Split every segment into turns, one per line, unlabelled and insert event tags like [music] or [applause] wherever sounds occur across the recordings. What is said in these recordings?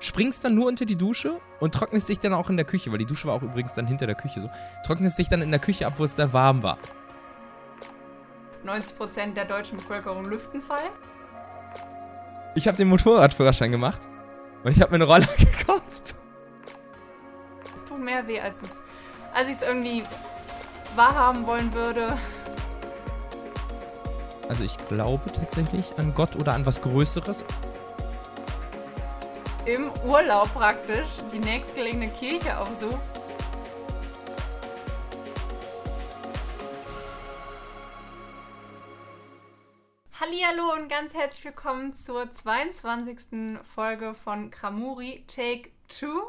springst dann nur unter die Dusche und trocknest dich dann auch in der Küche, weil die Dusche war auch übrigens dann hinter der Küche so. Trocknest dich dann in der Küche ab, wo es dann warm war.
90% der deutschen Bevölkerung Lüftenfall.
Ich habe den Motorradführerschein gemacht und ich habe mir eine Roller [laughs] gekauft.
Es tut mehr weh, als es, als ich es irgendwie wahrhaben wollen würde.
Also ich glaube tatsächlich an Gott oder an was Größeres.
Im Urlaub praktisch die nächstgelegene Kirche aufsucht. Hallihallo und ganz herzlich willkommen zur 22. Folge von Kramuri Take Two.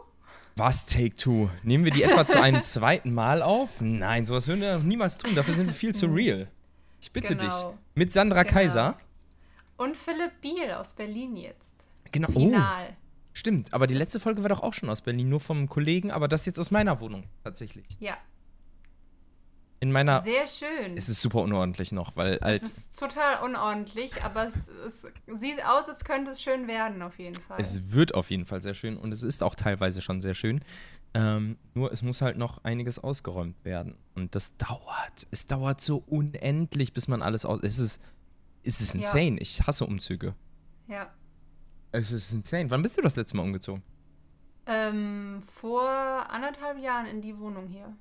Was Take Two? Nehmen wir die etwa zu einem [laughs] zweiten Mal auf? Nein, sowas würden wir niemals tun. Dafür sind wir viel zu real. Ich bitte
Genau.
dich. Mit Sandra
Genau.
Kaiser.
Und Philipp Biel aus Berlin jetzt.
Genau. Oh,
Final.
Stimmt. Aber die letzte Folge war doch auch schon aus Berlin, nur vom Kollegen, aber das jetzt aus meiner Wohnung tatsächlich.
Ja,
In meiner.
sehr schön.
Es ist super unordentlich noch, weil halt.
Es ist total unordentlich, aber es, es sieht aus, als könnte es schön werden, auf jeden Fall.
Es wird auf jeden Fall sehr schön und es ist auch teilweise schon sehr schön. Ähm, nur es muss halt noch einiges ausgeräumt werden. Und das dauert. Es dauert so unendlich, bis man alles aus. Es ist, es ist
Ja.
insane. Ich hasse Umzüge.
ja.
Es ist insane. Wann bist du das letzte Mal umgezogen?
Ähm, vor anderthalb Jahren in die Wohnung hier.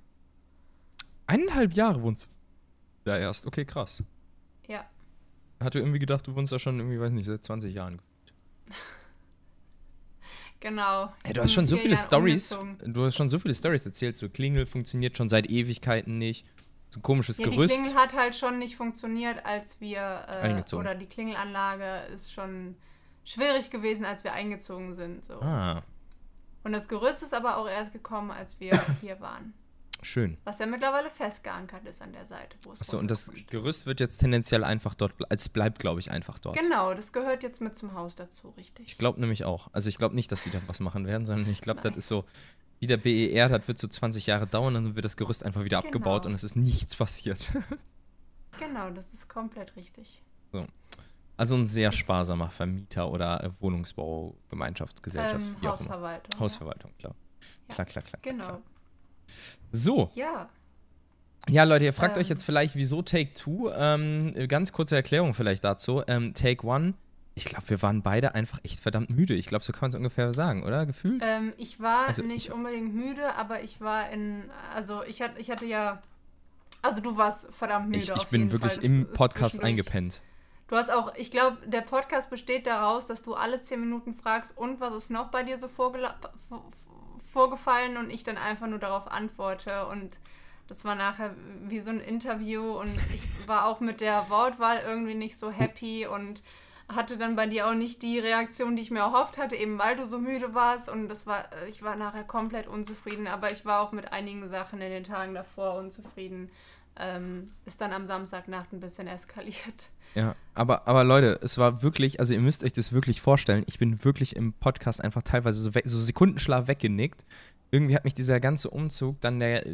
Eineinhalb Jahre wohnst du da erst. Okay, krass.
Ja.
Hatte irgendwie gedacht, du wohnst da schon irgendwie, weiß nicht, seit 20 Jahren. [laughs]
Genau.
Ey, du hast schon so viele
Jahren
Stories.
umgezogen.
Du hast schon so viele Stories erzählt. So Klingel funktioniert schon seit Ewigkeiten nicht. So ein komisches
Ja, die
Gerüst.
Klingel hat halt schon nicht funktioniert, als wir äh,
Eingezogen.
oder die Klingelanlage ist schon schwierig gewesen, als wir eingezogen sind. So.
Ah,
Und das Gerüst ist aber auch erst gekommen, als wir [coughs] hier waren.
schön.
Was ja mittlerweile festgeankert ist an der Seite. wo es
Achso, und das. Gerüst wird jetzt tendenziell einfach dort, es bleibt, glaube ich, einfach dort.
Genau, das gehört jetzt mit zum Haus dazu, richtig.
Ich glaube nämlich auch. Also ich glaube nicht, dass die da was machen werden, sondern ich glaube, das ist so, wie der BER, das wird so 20 Jahre dauern, dann wird das Gerüst einfach wieder
Genau.
abgebaut und es ist nichts passiert.
Genau, das ist komplett richtig.
Also ein sehr sparsamer Vermieter oder äh, Wohnungsbau, Gemeinschaft, Gesellschaft,
Ähm,
wie auch immer.
Hausverwaltung.
Hausverwaltung, klar.
Ja.
Klar, klar, klar.
Genau.
Klar. So,
Ja,
ja Leute, ihr fragt
Ähm.
euch jetzt vielleicht, wieso Take Two? Ähm, ganz kurze Erklärung vielleicht dazu. Ähm, Take One, ich glaube, wir waren beide einfach echt verdammt müde. Ich glaube, so kann man es ungefähr sagen, oder? Gefühlt?
ähm, ich war
Also
nicht
ich-
unbedingt müde, aber ich war in, also ich hatte, ich hatte ja, also du warst verdammt müde.
ich ich bin wirklich
Fall.
Im Podcast eingepennt.
Du hast auch, ich glaube, der Podcast besteht daraus, dass du alle zehn Minuten fragst, und was ist noch bei dir so vorgefallen? Und ich dann einfach nur darauf antworte. Und das war nachher wie so ein Interview. Und ich war auch mit der Wortwahl irgendwie nicht so happy und hatte dann bei dir auch nicht die Reaktion, die ich mir erhofft hatte, eben weil du so müde warst. Und das war, ich war nachher komplett unzufrieden, aber ich war auch mit einigen Sachen in den Tagen davor unzufrieden. Ähm, ist dann am Samstagnacht ein bisschen eskaliert.
Ja, aber, aber Leute, es war wirklich, also ihr müsst euch das wirklich vorstellen, ich bin wirklich im Podcast einfach teilweise so, weg, so Sekundenschlaf weggenickt. Irgendwie hat mich dieser ganze Umzug, dann der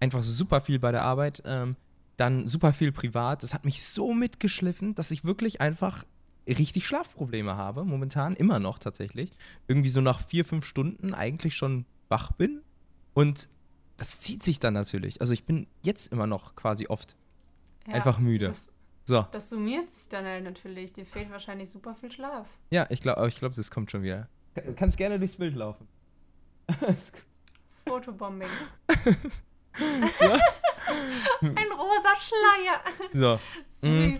einfach super viel bei der Arbeit, ähm, dann super viel privat, das hat mich so mitgeschliffen, dass ich wirklich einfach richtig Schlafprobleme habe, momentan immer noch tatsächlich. Irgendwie so nach vier, fünf Stunden eigentlich schon wach bin und das zieht sich dann natürlich. Also ich bin jetzt immer noch quasi oft
Ja,
einfach müde.
Das,
So.
das summiert sich dann halt natürlich. Dir fehlt wahrscheinlich super viel Schlaf.
Ja, ich glaube, ich glaube, das kommt schon wieder. Ka- Kannst gerne durchs Bild laufen. [laughs]
Fotobombing. [laughs] [laughs] Ein rosa Schleier.
so. Mm.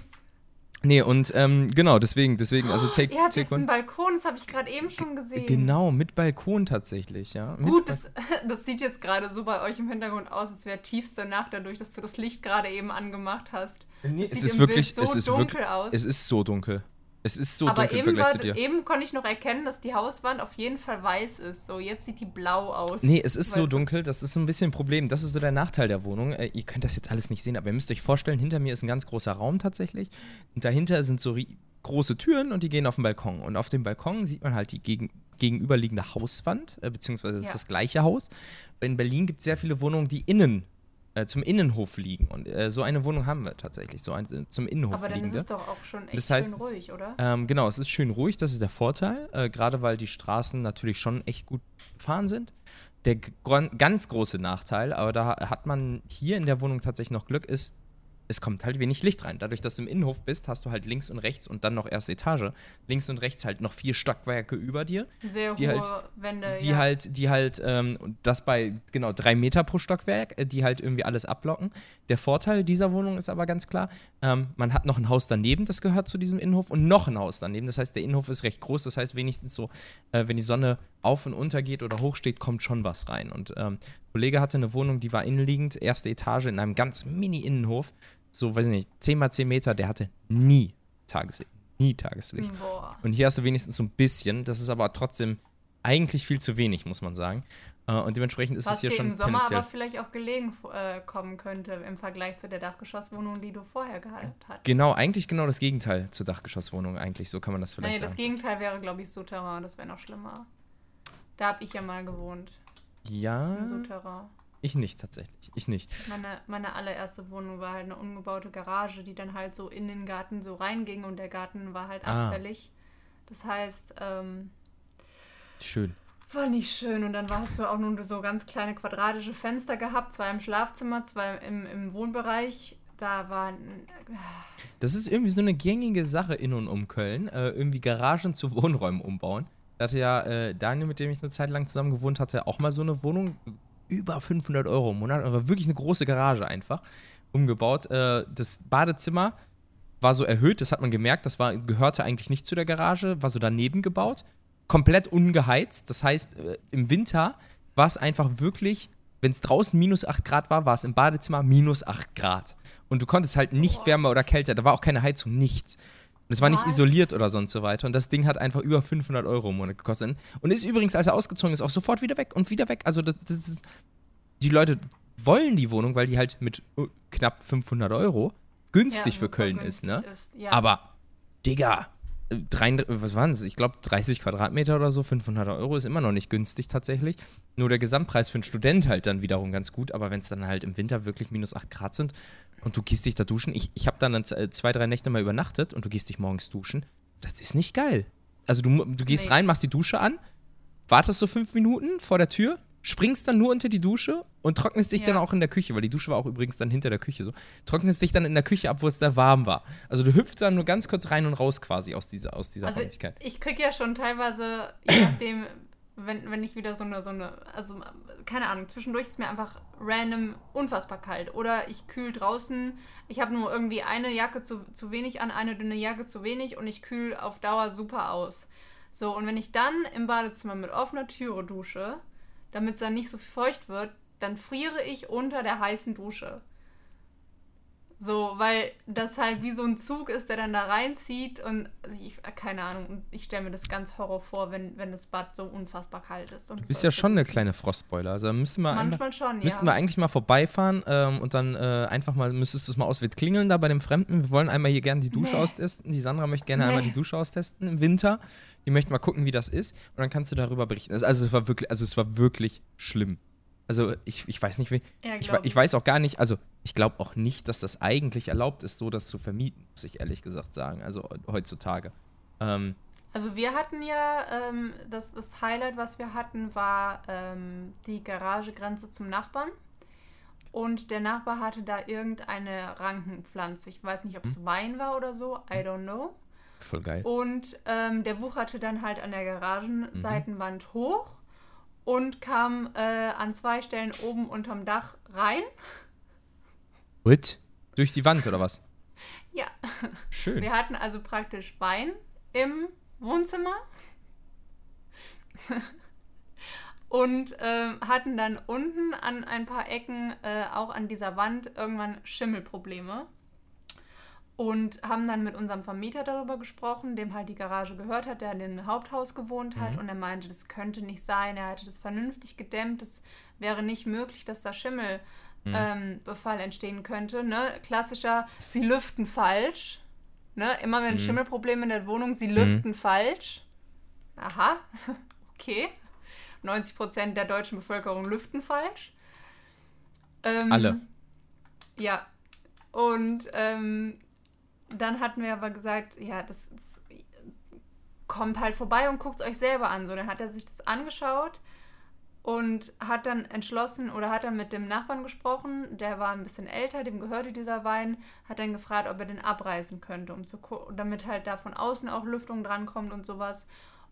Nee, und ähm, genau, deswegen, deswegen, also take,
Ihr habt
take
jetzt einen. Balkon, das habe ich gerade eben schon gesehen.
Genau, mit Balkon tatsächlich, ja. Mit
Gut, das, [laughs] das sieht jetzt gerade so bei euch im Hintergrund aus, als wäre tiefste Nacht dadurch, dass du das Licht gerade eben angemacht hast.
nee,
es
ist
im
wirklich,
Bild so
es ist
dunkel
wirklich,
aus.
es ist so dunkel. Es ist so
Aber
dunkel im
eben,
Vergleich
war,
zu dir.
eben konnte ich noch erkennen, dass die Hauswand auf jeden Fall weiß ist. So, jetzt sieht die blau aus.
Nee, es ist so dunkel, das ist ein bisschen ein Problem. Das ist so der Nachteil der Wohnung. Äh, ihr könnt das jetzt alles nicht sehen, aber ihr müsst euch vorstellen, hinter mir ist ein ganz großer Raum tatsächlich. Und dahinter sind so große Türen und die gehen auf den Balkon. Und auf dem Balkon sieht man halt die gegen, gegenüberliegende Hauswand, äh, beziehungsweise es ist
Ja.
das gleiche Haus. In Berlin gibt es sehr viele Wohnungen, die innen äh, zum Innenhof liegen. Und äh, so eine Wohnung haben wir tatsächlich, so ein, äh, zum Innenhof
Aber dann
liegende.
ist es doch auch schon echt
Das heißt,
schön ruhig, oder?
Ähm, genau, es ist schön ruhig, das ist der Vorteil, äh, gerade weil die Straßen natürlich schon echt gut gefahren sind. Der ganz große Nachteil, aber da hat man hier in der Wohnung tatsächlich noch Glück, ist, es kommt halt wenig Licht rein. Dadurch, dass du im Innenhof bist, hast du halt links und rechts und dann noch erste Etage. Links und rechts halt noch vier Stockwerke über dir
Sehr
die
hohe
halt-
Wände.
die
ja.
halt, die halt, ähm, das bei genau drei Meter pro Stockwerk, äh, die halt irgendwie alles ablocken. Der Vorteil dieser Wohnung ist aber ganz klar, ähm, man hat noch ein Haus daneben, das gehört zu diesem Innenhof, und noch ein Haus daneben. Das heißt, der Innenhof ist recht groß. Das heißt, wenigstens so, äh, wenn die Sonne auf und unter geht oder hoch steht, kommt schon was rein. Und ähm, ein Kollege hatte eine Wohnung, die war innenliegend, erste Etage in einem ganz Mini-Innenhof, so, weiß ich nicht, 10 mal 10 Meter, der hatte nie Tageslicht. Nie Tageslicht.
Boah.
Und hier hast du wenigstens so ein bisschen. Das ist aber trotzdem eigentlich viel zu wenig, muss man sagen. Äh, und dementsprechend ist
Was
es hier schon
im Sommer aber vielleicht auch gelegen äh, kommen könnte im Vergleich zu der Dachgeschosswohnung, die du vorher gehabt hast.
Genau, eigentlich genau das Gegenteil zur Dachgeschosswohnung, eigentlich. So kann man das vielleicht
Nee, das
sagen.
Gegenteil wäre, glaube ich, Souterrain. Das wäre noch schlimmer. Da habe ich ja mal gewohnt.
Ja,
Im Souterrain.
Ich nicht tatsächlich. Ich nicht.
Meine, meine allererste Wohnung war halt eine umgebaute Garage, die dann halt so in den Garten so reinging und der Garten war halt
Ah.
abfällig. Das heißt, ähm,
Schön.
war nicht schön. Und dann hast du auch nur so ganz kleine quadratische Fenster gehabt, zwei im Schlafzimmer, zwei im, im Wohnbereich. Da war
Das ist irgendwie so eine gängige Sache in und um Köln. Äh, irgendwie Garagen zu [laughs] Wohnräumen umbauen. Da hatte ja äh, Daniel, mit dem ich eine Zeit lang zusammen gewohnt hatte, auch mal so eine Wohnung. Über 500 Euro im Monat. Aber wirklich eine große Garage einfach. Umgebaut. Äh, das Badezimmer war so erhöht, das hat man gemerkt. Das war, gehörte eigentlich nicht zu der Garage, war so daneben gebaut. Komplett ungeheizt. Das heißt, äh, im Winter war es einfach wirklich, wenn es draußen minus 8 Grad war, war es im Badezimmer minus 8 Grad. Und du konntest halt nicht wärmer oder kälter. Da war auch keine Heizung, nichts. Und es war nicht
Was?
isoliert oder sonst so weiter. Und das Ding hat einfach über 500 Euro im Monat gekostet. Und ist übrigens, als er ausgezogen ist, auch sofort wieder weg und wieder weg. Also das, das ist, die Leute wollen die Wohnung, weil die halt mit äh, knapp 500 Euro günstig
ja,
für Köln
günstig
ist, ne?
Ist. Ja.
Aber, Digga, äh, drei, was waren es? Ich glaube 30 Quadratmeter oder so, 500 Euro ist immer noch nicht günstig tatsächlich. Nur der Gesamtpreis für einen Student halt dann wiederum ganz gut. Aber wenn es dann halt im Winter wirklich minus 8 Grad sind und du gehst dich da duschen, ich, ich habe dann äh, zwei, drei Nächte mal übernachtet und du gehst dich morgens duschen, das ist nicht geil. Also du, du gehst
Nee.
rein, machst die Dusche an, wartest so fünf Minuten vor der Tür, springst dann nur unter die Dusche und trocknest dich
Ja.
dann auch in der Küche, weil die Dusche war auch übrigens dann hinter der Küche so. Trocknest dich dann in der Küche ab, wo es dann warm war. Also du hüpfst dann nur ganz kurz rein und raus quasi aus dieser, aus dieser
Also
Räumlichkeit.
ich kriege ja schon teilweise, je [clears throat] nachdem, wenn, wenn ich wieder so eine, so eine, also keine Ahnung, zwischendurch ist mir einfach random unfassbar kalt. Oder ich kühl draußen, ich habe nur irgendwie eine Jacke zu, zu wenig an, eine dünne Jacke zu wenig und ich kühl auf Dauer super aus. So, und wenn ich dann im Badezimmer mit offener Türe dusche, damit es dann nicht so feucht wird, dann friere ich unter der heißen Dusche. So, weil das halt wie so ein Zug ist, der dann da reinzieht und ich, keine Ahnung, ich stelle mir das ganz Horror vor, wenn, wenn das Bad so unfassbar kalt ist.
Du bist ja schon eine kleine Frostbeule. Also müssen wir, einfach,
Manchmal schon, ja.
müssten wir eigentlich mal vorbeifahren ähm, und dann äh, einfach mal, müsstest du es mal aus, wir klingeln da bei dem Fremden. Wir wollen einmal hier gerne die Dusche
Nee.
austesten. Die Sandra möchte gerne
Nee.
einmal die Dusche austesten im Winter. Die möchte mal gucken, wie das ist. Und dann kannst du darüber berichten. Also es war wirklich, also es war wirklich schlimm. Also ich, ich weiß nicht, wie.
Ja,
Ich, ich weiß auch gar nicht, also ich glaube auch nicht, dass das eigentlich erlaubt ist, so das zu vermieten, muss ich ehrlich gesagt sagen. Also heutzutage. Ähm,
Also wir hatten ja, ähm, das, das Highlight, was wir hatten, war ähm, die Garagegrenze zum Nachbarn. Und der Nachbar hatte da irgendeine Rankenpflanze. Ich weiß nicht, ob
Hm.
es Wein war oder so. I don't know.
voll geil.
Und ähm, der wucherte dann halt an der
Mhm.
Garagenseitenwand hoch und kam äh, an zwei Stellen oben unterm Dach rein.
What? Durch die Wand oder was?
Ja,
Schön.
wir hatten also praktisch Wein im Wohnzimmer. Und ähm, hatten dann unten an ein paar Ecken, äh, auch an dieser Wand, irgendwann Schimmelprobleme. Und haben dann mit unserem Vermieter darüber gesprochen, dem halt die Garage gehört hat, der in dem Haupthaus gewohnt hat. Und er meinte, das könnte nicht sein. Er hatte das vernünftig gedämmt. Es wäre nicht möglich, dass da Schimmelbefall ähm, Befall entstehen könnte. Ne? Klassischer, sie lüften falsch. Ne? Immer wenn Schimmelprobleme in der Wohnung, sie lüften falsch. Aha, [laughs] okay. 90% der deutschen Bevölkerung lüften falsch. Ähm,
Alle.
Ja. Und ähm, dann hatten wir aber gesagt, ja, das, das kommt halt vorbei und guckt es euch selber an. So, dann hat er sich das angeschaut und hat dann entschlossen oder hat dann mit dem Nachbarn gesprochen, der war ein bisschen älter, dem gehörte dieser Wein, hat dann gefragt, ob er den abreißen könnte, um zu damit halt da von außen auch Lüftung drankommt und sowas.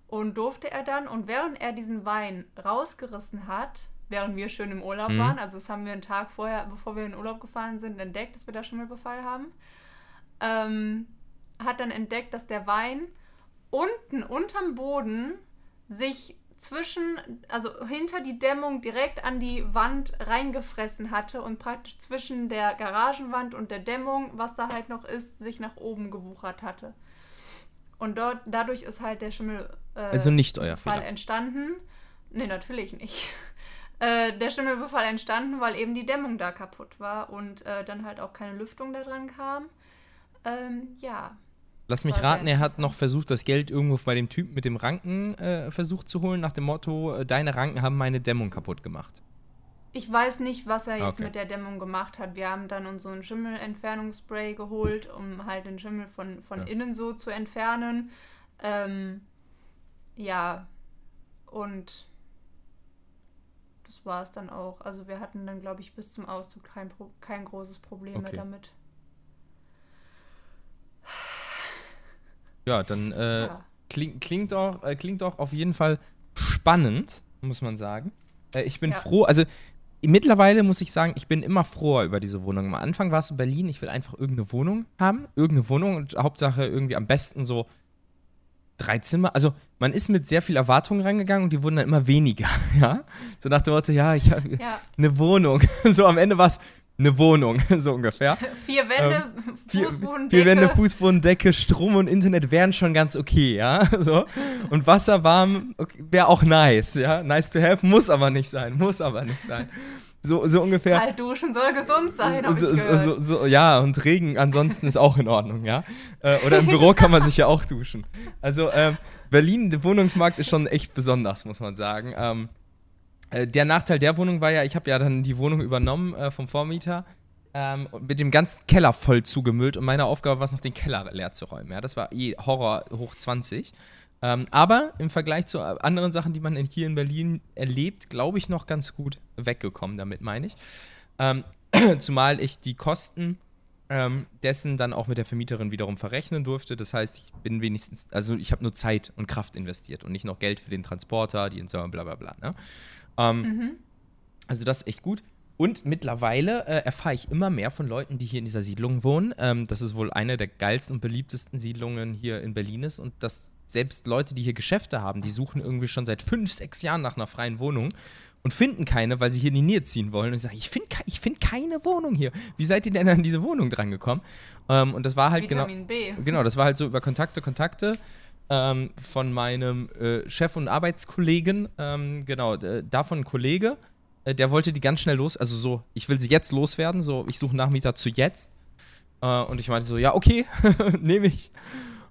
Und durfte er dann, und während er diesen Wein rausgerissen hat, während wir schön im Urlaub mhm. waren, also das haben wir einen Tag vorher, bevor wir in den Urlaub gefahren sind, entdeckt, dass wir da Schimmelbefall haben, ähm, hat dann entdeckt, dass der Wein unten unterm Boden sich zwischen, also hinter die Dämmung direkt an die Wand reingefressen hatte und praktisch zwischen der Garagenwand und der Dämmung, was da halt noch ist, sich nach oben gewuchert hatte. Und dort, dadurch ist halt der Schimmel
äh, also nicht euer
Fall Fehler. entstanden. Nee, natürlich nicht. [laughs] Äh, der Schimmelbefall entstanden, weil eben die Dämmung da kaputt war und äh, dann halt auch keine Lüftung da dran kam. Ähm, ja.
Lass mich raten, er hat noch versucht, das Geld irgendwo bei dem Typen mit dem Ranken äh, versucht zu holen, nach dem Motto, äh, deine Ranken haben meine Dämmung kaputt gemacht.
Ich weiß nicht, was er jetzt okay. mit der Dämmung gemacht hat. Wir haben dann unseren Schimmelentfernungsspray geholt, um halt den Schimmel von, von ja. innen so zu entfernen. Ähm, ja, und das war es dann auch. Also wir hatten dann, glaube ich, bis zum Auszug kein, kein großes Problem okay. mehr damit.
Ja, dann äh, ja. Kling, klingt, doch, äh, klingt doch auf jeden Fall spannend, muss man sagen. Äh, ich bin ja. froh, also mittlerweile muss ich sagen, ich bin immer froher über diese Wohnung. Am Anfang war es in Berlin, ich will einfach irgendeine Wohnung haben, irgendeine Wohnung und Hauptsache irgendwie am besten so drei Zimmer. Also man ist mit sehr viel Erwartungen reingegangen und die wurden dann immer weniger, [laughs] ja. So nach dem Motto, ja, ich habe ja. eine Wohnung. [laughs] So am Ende war es eine Wohnung, [laughs] so ungefähr.
Vier Wände, ähm, Fußbodendecke.
Vier, Wände, Fußbodendecke, Strom und Internet wären schon ganz okay, ja. [laughs] So. Und Wasser warm okay, wäre auch nice, ja. Nice to have, muss aber nicht sein, muss aber nicht sein. So, so ungefähr.
Kalt duschen soll gesund sein,
so, so, so, Ja, und Regen ansonsten ist auch in Ordnung, ja. Äh, oder im Büro kann man sich ja auch duschen. Also, ähm, Berlin, der Wohnungsmarkt ist schon echt besonders, muss man sagen. Ähm, äh, der Nachteil der Wohnung war ja, ich habe ja dann die Wohnung übernommen äh, vom Vormieter ähm, mit dem ganzen Keller voll zugemüllt und meine Aufgabe war es noch, den Keller leer zu räumen. Ja, das war eh Horror hoch 20. Ähm, aber im Vergleich zu anderen Sachen, die man in, hier in Berlin erlebt, glaube ich, noch ganz gut weggekommen, damit meine ich. Ähm, [clears throat] zumal ich die Kosten ähm, dessen dann auch mit der Vermieterin wiederum verrechnen durfte. Das heißt, ich bin wenigstens, also ich habe nur Zeit und Kraft investiert und nicht noch Geld für den Transporter, die Entsorgung, bla bla bla. Ne? Ähm, mhm. Also das ist echt gut. Und mittlerweile äh, erfahre ich immer mehr von Leuten, die hier in dieser Siedlung wohnen. Ähm, das ist wohl eine der geilsten und beliebtesten Siedlungen hier in Berlin ist. Und dass selbst Leute, die hier Geschäfte haben, die suchen irgendwie schon seit fünf, sechs Jahren nach einer freien Wohnung und finden keine, weil sie hier in die Nähe ziehen wollen. Und ich sage, ich finde ich find keine Wohnung hier. Wie seid ihr denn an diese Wohnung drangekommen? Ähm, und das war halt genau
Vitamin genau.
B. Genau, das war halt so über Kontakte, Kontakte ähm, von meinem äh, Chef und Arbeitskollegen, ähm, genau, äh, davon ein Kollege, äh, der wollte die ganz schnell los, also so, ich will sie jetzt loswerden, so, ich suche Nachmieter zu jetzt. Äh, und ich meinte so, ja, okay, [laughs] nehme ich.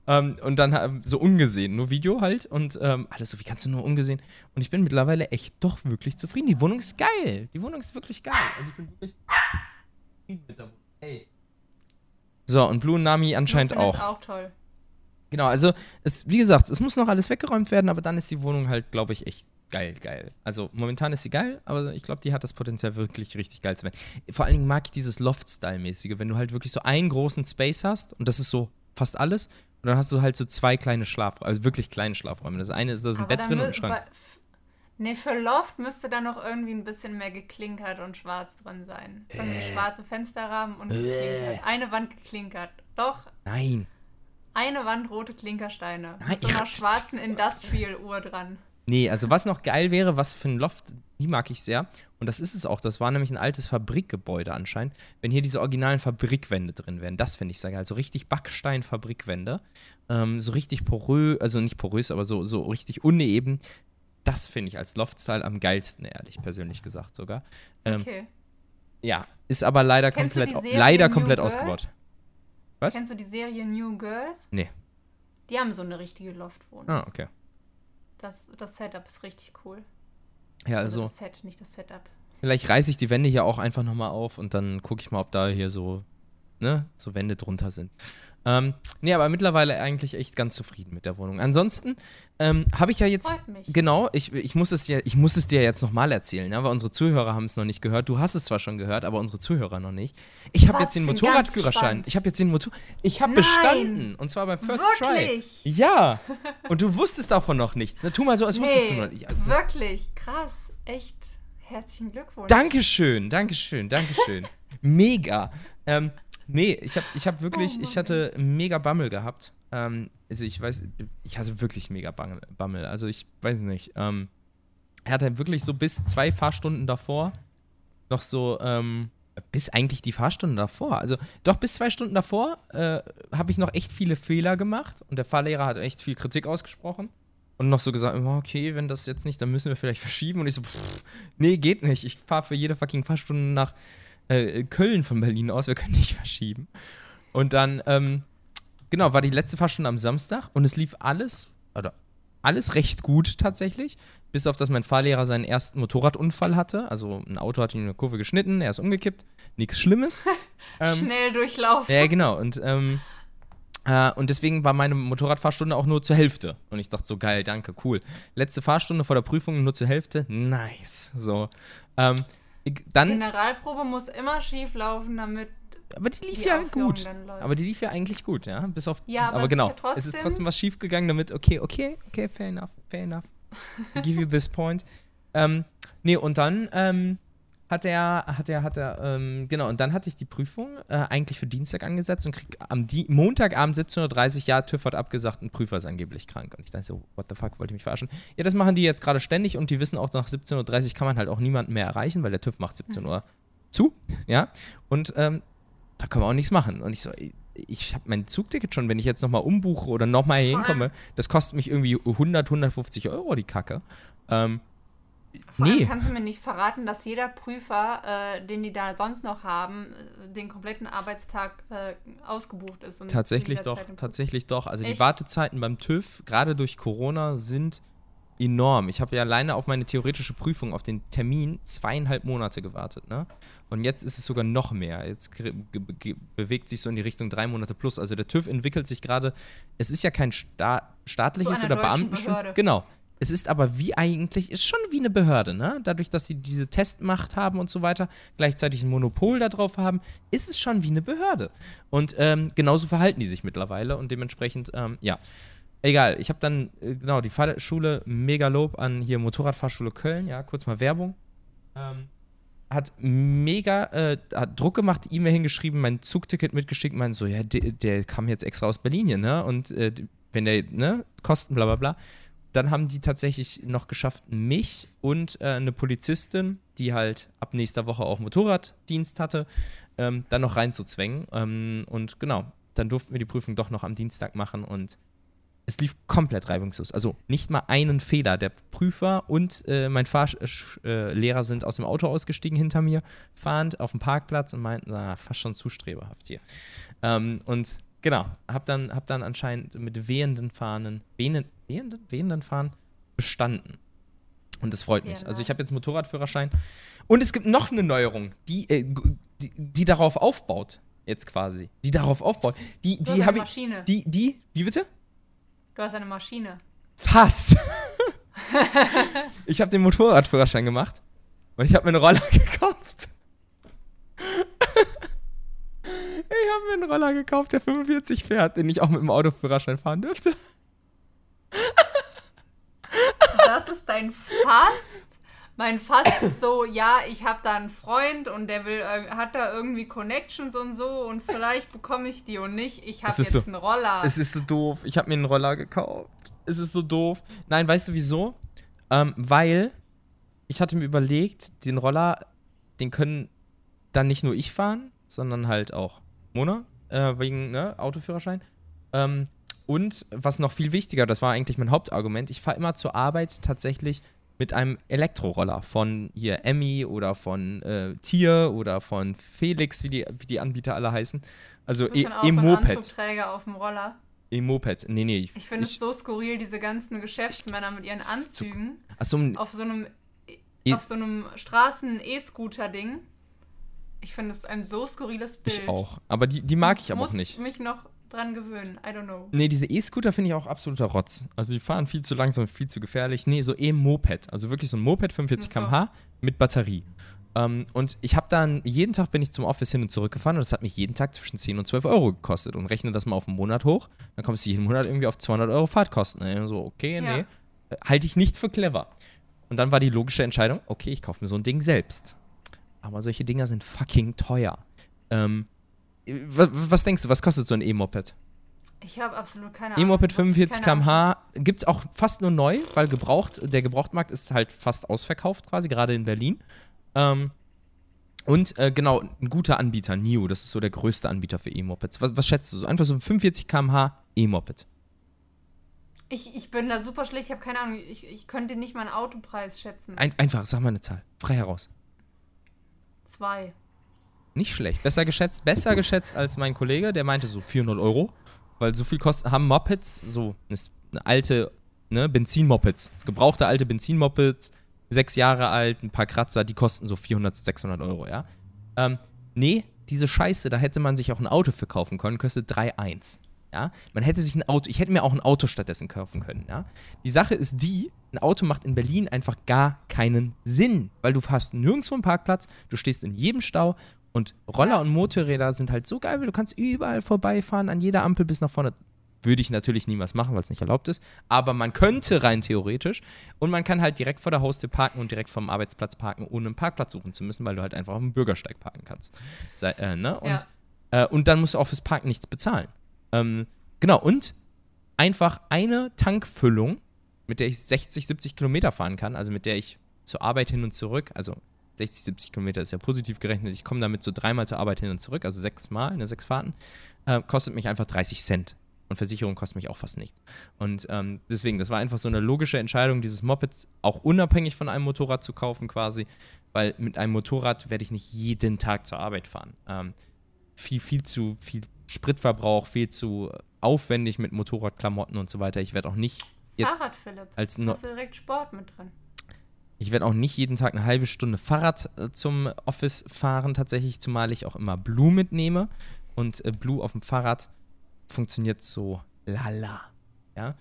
Ähm, und dann ähm, so ungesehen, nur Video halt und ähm, alles so, wie kannst du nur ungesehen? Und ich bin mittlerweile echt doch wirklich zufrieden. Die Wohnung ist geil. Die Wohnung ist wirklich geil. Also ich bin wirklich zufrieden mit der Wohnung. Hey. So, und Blue Nami anscheinend auch.
auch toll.
Genau, also es, wie gesagt, es muss noch alles weggeräumt werden, aber dann ist die Wohnung halt, glaube ich, echt geil, geil. Also momentan ist sie geil, aber ich glaube, die hat das Potenzial wirklich richtig geil zu werden. Vor allen Dingen mag ich dieses Loft-Style-mäßige, wenn du halt wirklich so einen großen Space hast und das ist so fast alles und dann hast du halt so zwei kleine Schlafräume, also wirklich kleine Schlafräume. Das eine ist, da ist ein aber Bett drin und ein Schrank.
Ne, für Loft müsste da noch irgendwie ein bisschen mehr geklinkert und schwarz drin sein. Äh. Schwarze Fensterrahmen und geklinkert. Eine Wand geklinkert. Doch.
Nein.
Eine Wand rote Klinkersteine. Nein, mit so einer schwarzen Industrial-Uhr dran.
Nee, also was noch geil wäre, was für ein Loft, die mag ich sehr. Und das ist es auch. Das war nämlich ein altes Fabrikgebäude anscheinend. Wenn hier diese originalen Fabrikwände drin wären, das finde ich sehr geil. Also richtig Backstein-Fabrikwände. Ähm, so richtig porös, also nicht porös, aber so, so richtig uneben. Das finde ich als Loft-Style am geilsten, ehrlich persönlich gesagt sogar. Ähm, okay. Ja, ist aber leider Kennst komplett, leider komplett ausgebaut.
Was? Kennst du die Serie New Girl?
Nee.
Die haben so eine richtige Loftwohnung.
Ah, okay.
Das, das Setup ist richtig cool.
Ja, also. also
das Set, nicht das Setup.
Vielleicht reiße ich die Wände hier auch einfach nochmal auf und dann gucke ich mal, ob da hier so, ne, so Wände drunter sind. Ähm, nee, aber mittlerweile eigentlich echt ganz zufrieden mit der Wohnung. Ansonsten ähm, habe ich ja jetzt.
Freut mich.
Genau, ich, ich, muss es ja, ich muss es dir jetzt nochmal erzählen, ja, weil unsere Zuhörer haben es noch nicht gehört. Du hast es zwar schon gehört, aber unsere Zuhörer noch nicht. Ich habe jetzt den Motorradführerschein. Ich habe jetzt den Motor. Ich habe bestanden. Und zwar beim First
Wirklich?
Try. Ja. Und du wusstest davon noch nichts. Ne? Tu mal so, als wusstest du noch nicht.
wirklich, krass, echt. Herzlichen Glückwunsch.
Dankeschön, Dankeschön, Dankeschön. [laughs] mega. Ähm, nee, ich habe ich hab wirklich,
Oh
ich hatte mega Bammel gehabt. Ähm, also ich weiß, ich hatte wirklich mega Bammel. Also ich weiß nicht. Ähm, er hatte wirklich so bis zwei Fahrstunden davor noch so, ähm, bis eigentlich die Fahrstunde davor. Also doch bis zwei Stunden davor äh, habe ich noch echt viele Fehler gemacht und der Fahrlehrer hat echt viel Kritik ausgesprochen. Und noch so gesagt, oh, okay, wenn das jetzt nicht, dann müssen wir vielleicht verschieben. Und ich so, pff, nee, geht nicht. Ich fahre für jede fucking Fahrstunde nach äh, Köln von Berlin aus. Wir können nicht verschieben. Und dann, ähm, genau, war die letzte Fahrstunde am Samstag und es lief alles, oder alles recht gut tatsächlich. Bis auf, dass mein Fahrlehrer seinen ersten Motorradunfall hatte. Also ein Auto hat ihn in eine Kurve geschnitten, er ist umgekippt. Nichts Schlimmes. [laughs] ähm,
Schnell durchlaufen.
ja, genau. Und, ähm, äh, und deswegen war meine Motorradfahrstunde auch nur zur Hälfte. Und ich dachte so, geil, danke, cool. Letzte Fahrstunde vor der Prüfung nur zur Hälfte, nice. So. Ähm, dann,
Generalprobe muss immer schief laufen, damit.
aber die lief
die
ja
Aufführung
gut. Aber die lief ja eigentlich gut, ja. Bis auf
Ja, aber
aber
es ist
genau.
ja
es ist
trotzdem-
trotzdem was schief gegangen, damit, okay, okay, okay, fair enough, fair enough. I give you this point. ähm, nee, und dann ähm, hat er, hat er, hat er, ähm, genau, und dann hatte ich die Prüfung äh, eigentlich für Dienstag angesetzt und krieg am Di Montagabend 17.30 Uhr, ja, TÜV hat abgesagt, ein Prüfer ist angeblich krank. Und ich dachte so, what the fuck, wollte ich mich verarschen? Ja, das machen die jetzt gerade ständig und die wissen auch, nach 17.30 Uhr kann man halt auch niemanden mehr erreichen, weil der TÜV macht 17 Uhr zu, ja. Und ähm, da können wir auch nichts machen. Und ich so, ich habe mein Zugticket schon, wenn ich jetzt nochmal umbuche oder nochmal hier hinkomme, das kostet mich irgendwie 100, 150 Euro, die Kacke. Ähm,
Vor
nee,
kannst du mir nicht verraten, dass jeder Prüfer, äh, den die da sonst noch haben, äh, den kompletten Arbeitstag äh, ausgebucht ist. Und
tatsächlich doch, tatsächlich doch. Also die
Echt?
Wartezeiten beim TÜV, gerade durch Corona, sind enorm. Ich habe ja alleine auf meine theoretische Prüfung, auf den Termin, zweieinhalb Monate gewartet. Ne? Und jetzt ist es sogar noch mehr. Jetzt bewegt sich so in die Richtung drei Monate plus. Also der TÜV entwickelt sich gerade, es ist ja kein sta staatliches oder Beamten. Genau. Es ist aber wie eigentlich, ist schon wie eine Behörde, ne? Dadurch, dass sie diese Testmacht haben und so weiter, gleichzeitig ein Monopol darauf haben, ist es schon wie eine Behörde. Und ähm, genauso verhalten die sich mittlerweile und dementsprechend, ähm, ja. Egal, ich habe dann, äh, genau, die Fahrschule, mega Lob an hier Motorradfahrschule Köln, ja, kurz mal Werbung. Ähm, hat mega äh, hat Druck gemacht, E-Mail hingeschrieben, mein Zugticket mitgeschickt, meint so, ja, der, der kam jetzt extra aus Berlin hier, ne? Und äh, wenn der, ne, Kosten, bla bla bla. Dann haben die tatsächlich noch geschafft, mich und äh, eine Polizistin, die halt ab nächster Woche auch Motorraddienst hatte, ähm, dann noch reinzuzwängen. Ähm, und genau, dann durften wir die Prüfung doch noch am Dienstag machen und es lief komplett reibungslos. Also nicht mal einen Fehler. Der Prüfer und äh, mein Fahrlehrer äh, Lehrer sind aus dem Auto ausgestiegen hinter mir, fahrend auf dem Parkplatz und meinten, ah, fast schon zu streberhaft hier. Ähm, und genau, hab dann, hab dann anscheinend mit wehenden Fahnen, wehenden, wehenden, wehenden Fahnen bestanden. Und das freut
Sehr
mich. Also ich
nice.
habe jetzt Motorradführerschein. Und es gibt noch eine Neuerung, die, äh, die, die darauf aufbaut. Jetzt quasi. Die darauf aufbaut. Die,
Du hast
die
eine
habe ich.
Maschine.
Die, die, wie bitte?
Du hast eine Maschine.
Fast. [laughs] ich habe den Motorradführerschein gemacht und ich habe mir einen Roller [laughs] gekauft. Ich habe mir einen Roller gekauft, der 45 fährt, den ich auch mit dem Autoführerschein fahren dürfte.
Das ist dein Fast. Mein Fast ist so, ja, ich habe da einen Freund und der will, äh, hat da irgendwie Connections und so und vielleicht bekomme ich die und nicht. Ich habe jetzt
so.
einen Roller.
Es ist so doof. Ich habe mir einen Roller gekauft. Es ist so doof. Nein, weißt du wieso? Ähm, weil ich hatte mir überlegt, den Roller, den können dann nicht nur ich fahren, sondern halt auch Mona, äh, wegen ne, Autoführerschein. Ähm, und was noch viel wichtiger, das war eigentlich mein Hauptargument, ich fahre immer zur Arbeit tatsächlich mit einem Elektroroller von hier Emmy oder von äh, Tier oder von Felix, wie die, wie die Anbieter alle heißen. Also e
so
E-Moped.
Anzugträger auf dem Roller.
E-Moped. Nee, nee.
Ich finde es so skurril, diese ganzen Geschäftsmänner mit ihren Anzügen
Achso,
auf so einem
E-
auf so einem Straßen-E-Scooter-Ding. Ich finde es ein so skurriles Bild.
Ich auch. Aber die, die mag ich aber
muss
auch nicht.
mich noch dran gewöhnen. I don't know.
Nee, diese E-Scooter finde ich auch absoluter Rotz. Also die fahren viel zu langsam, viel zu gefährlich. Nee, so E-Moped. Also wirklich so ein Moped, 45
Ach so.
km/h mit Batterie. Ähm, und ich habe dann, jeden Tag bin ich zum Office hin und zurück gefahren und das hat mich jeden Tag zwischen 10 und 12 Euro gekostet. Und rechne das mal auf einen Monat hoch, dann kommst du jeden Monat irgendwie auf 200 Euro Fahrtkosten. Und so, okay,
Ja.
nee, äh, halte ich nicht für clever. Und dann war die logische Entscheidung, okay, ich kaufe mir so ein Ding selbst. Aber solche Dinger sind fucking teuer. Ähm, wa- was denkst du, was kostet so ein E-Moped?
Ich habe absolut keine Ahnung.
E-Moped
Wirklich
45
keine Ahnung.
km/h gibt es auch fast nur neu, weil gebraucht, der Gebrauchtmarkt ist halt fast ausverkauft quasi, gerade in Berlin. Ähm, und äh, genau, ein guter Anbieter, NIO, das ist so der größte Anbieter für E-Mopeds. Was, was schätzt du so? Einfach so ein 45 km/h E-Moped.
Ich, ich bin da super schlecht, ich habe keine Ahnung. Ich, ich könnte nicht mal einen Autopreis schätzen.
Ein, einfach, sag mal eine Zahl. Frei heraus.
Zwei.
Nicht schlecht. Besser geschätzt, besser geschätzt als mein Kollege, der meinte so 400 Euro. Weil so viel kosten, haben Mopeds, so eine, alte, ne, Benzinmopeds, gebrauchte alte Benzinmopeds, sechs Jahre alt, ein paar Kratzer, die kosten so 400, 600 Euro, ja. Ähm, nee, diese Scheiße, da hätte man sich auch ein Auto für kaufen können, kostet 3,1. Ja, man hätte sich ein Auto, ich hätte mir auch ein Auto stattdessen kaufen können, ja. Die Sache ist die, ein Auto macht in Berlin einfach gar keinen Sinn, weil du hast nirgendwo einen Parkplatz, du stehst in jedem Stau und Roller und Motorräder sind halt so geil, weil du kannst überall vorbeifahren, an jeder Ampel bis nach vorne. Würde ich natürlich niemals machen, weil es nicht erlaubt ist. Aber man könnte rein theoretisch. Und man kann halt direkt vor der Haustür parken und direkt vom Arbeitsplatz parken, ohne einen Parkplatz suchen zu müssen, weil du halt einfach auf dem Bürgersteig parken kannst. Sei, äh, ne? und,
Ja.
äh, und dann musst du auch fürs Parken nichts bezahlen. Ähm, genau, und einfach eine Tankfüllung, mit der ich 60, 70 Kilometer fahren kann, also mit der ich zur Arbeit hin und zurück, also 60, 70 Kilometer ist ja positiv gerechnet, ich komme damit so dreimal zur Arbeit hin und zurück, also sechsmal, ne, sechs Fahrten, äh, kostet mich einfach 30 Cent. Und Versicherung kostet mich auch fast nichts. Und ähm, deswegen, das war einfach so eine logische Entscheidung, dieses Moped auch unabhängig von einem Motorrad zu kaufen quasi, weil mit einem Motorrad werde ich nicht jeden Tag zur Arbeit fahren. Ähm, viel, viel zu viel Spritverbrauch, viel zu aufwendig mit Motorradklamotten und so weiter. Ich werde auch nicht jetzt
Fahrrad, Philipp.
als no
Hast du direkt Sport mit drin?
ich werde auch nicht jeden Tag eine halbe Stunde Fahrrad äh, zum Office fahren, tatsächlich, zumal ich auch immer Blue mitnehme. Und äh, Blue auf dem Fahrrad funktioniert so lala. Ja.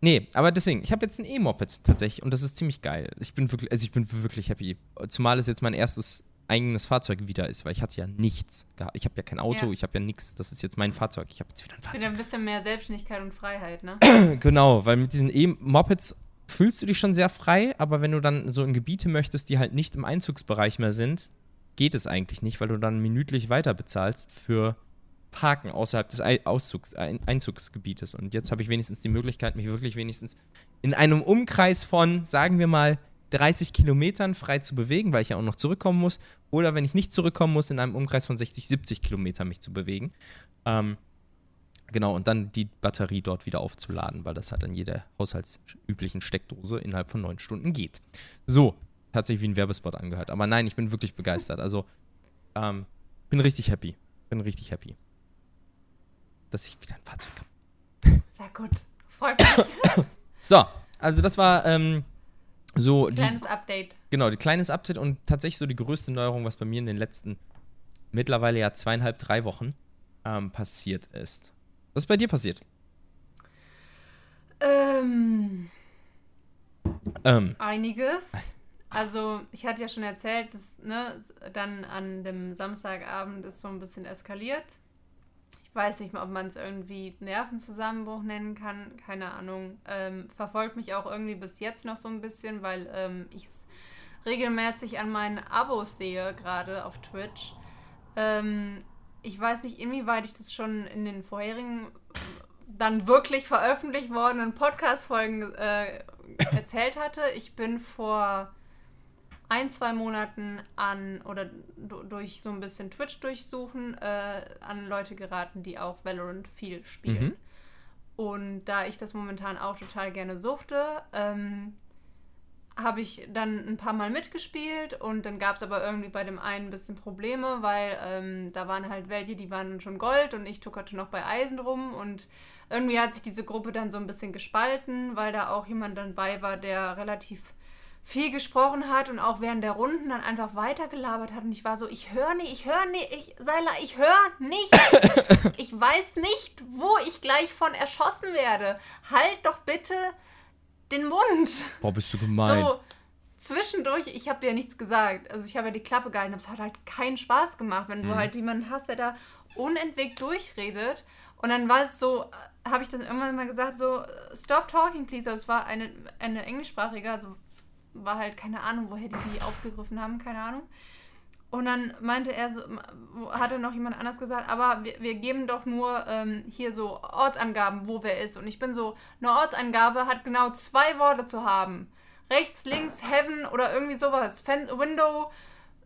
Nee, aber deswegen, ich habe jetzt ein E-Moped tatsächlich und das ist ziemlich geil. Ich bin wirklich, also ich bin wirklich happy. Zumal es jetzt mein erstes eigenes Fahrzeug wieder ist, weil ich hatte ja nichts gehabt. Ich habe ja kein Auto,
Ja.
ich habe ja nichts. Das ist jetzt mein Fahrzeug. Ich habe jetzt wieder ein Fahrzeug.
Wieder ein bisschen mehr Selbstständigkeit und Freiheit, ne? [clears throat]
Genau, weil mit diesen E-Mopeds fühlst du dich schon sehr frei, aber wenn du dann so in Gebiete möchtest, die halt nicht im Einzugsbereich mehr sind, geht es eigentlich nicht, weil du dann minütlich weiter bezahlst für Parken außerhalb des Auszugs Ein Einzugsgebietes. Und jetzt habe ich wenigstens die Möglichkeit, mich wirklich wenigstens in einem Umkreis von, sagen wir mal, 30 Kilometern frei zu bewegen, weil ich ja auch noch zurückkommen muss. Oder wenn ich nicht zurückkommen muss, in einem Umkreis von 60, 70 Kilometern mich zu bewegen. Ähm, Genau, und dann die Batterie dort wieder aufzuladen, weil das halt an jeder haushaltsüblichen Steckdose innerhalb von neun Stunden geht. So, hat sich wie ein Werbespot angehört. Aber nein, ich bin wirklich begeistert. Also, ähm, bin richtig happy. Bin richtig happy. Dass ich wieder ein Fahrzeug habe.
Sehr gut. Freut mich. [coughs]
So, also das war ähm, so die,
Kleines Update.
genau, die kleines Update und tatsächlich so die größte Neuerung, was bei mir in den letzten mittlerweile ja zweieinhalb, drei Wochen ähm, passiert ist. Was ist bei dir passiert?
Ähm,
Ähm,
einiges. Also, ich hatte ja schon erzählt, dass ne, dann an dem Samstagabend ist so ein bisschen eskaliert. Weiß nicht mal, ob man es irgendwie Nervenzusammenbruch nennen kann. Keine Ahnung. Ähm, verfolgt mich auch irgendwie bis jetzt noch so ein bisschen, weil ähm, ich es regelmäßig an meinen Abos sehe, gerade auf Twitch. Ähm, ich weiß nicht, inwieweit ich das schon in den vorherigen dann wirklich veröffentlicht worden Podcast-Folgen äh, erzählt hatte. Ich bin vor ein, zwei Monaten an oder du- durch so ein bisschen Twitch durchsuchen äh, an Leute geraten, die auch Valorant viel spielen.
Mhm.
Und da ich das momentan auch total gerne suchte, ähm, habe ich dann ein paar Mal mitgespielt und dann gab es aber irgendwie bei dem einen ein bisschen Probleme, weil ähm, da waren halt welche, die waren schon Gold und ich tuckerte noch bei Eisen rum und irgendwie hat sich diese Gruppe dann so ein bisschen gespalten, weil da auch jemand dann bei war, der relativ viel gesprochen hat und auch während der Runden dann einfach weitergelabert hat. Und ich war so, ich höre nicht, ich höre nicht, ich, Seila, ich höre nicht. ich weiß nicht, wo ich gleich von erschossen werde. Halt doch bitte den Mund.
Boah, bist du gemein.
So, zwischendurch, ich habe dir ja nichts gesagt. Also ich habe ja die Klappe gehalten, aber es hat halt keinen Spaß gemacht, wenn du
Mhm.
halt jemanden hast, der da unentwegt durchredet. Und dann war es so, äh, habe ich dann irgendwann mal gesagt, so, äh, stop talking, please. Also es war eine, eine englischsprachige, also war halt keine Ahnung, woher die die aufgegriffen haben, keine Ahnung. Und dann meinte er so, hatte noch jemand anders gesagt, aber wir, wir geben doch nur ähm, hier so Ortsangaben, wo wer ist. Und ich bin so, eine Ortsangabe hat genau zwei Worte zu haben. Rechts, links, Heaven oder irgendwie sowas. Fen Window,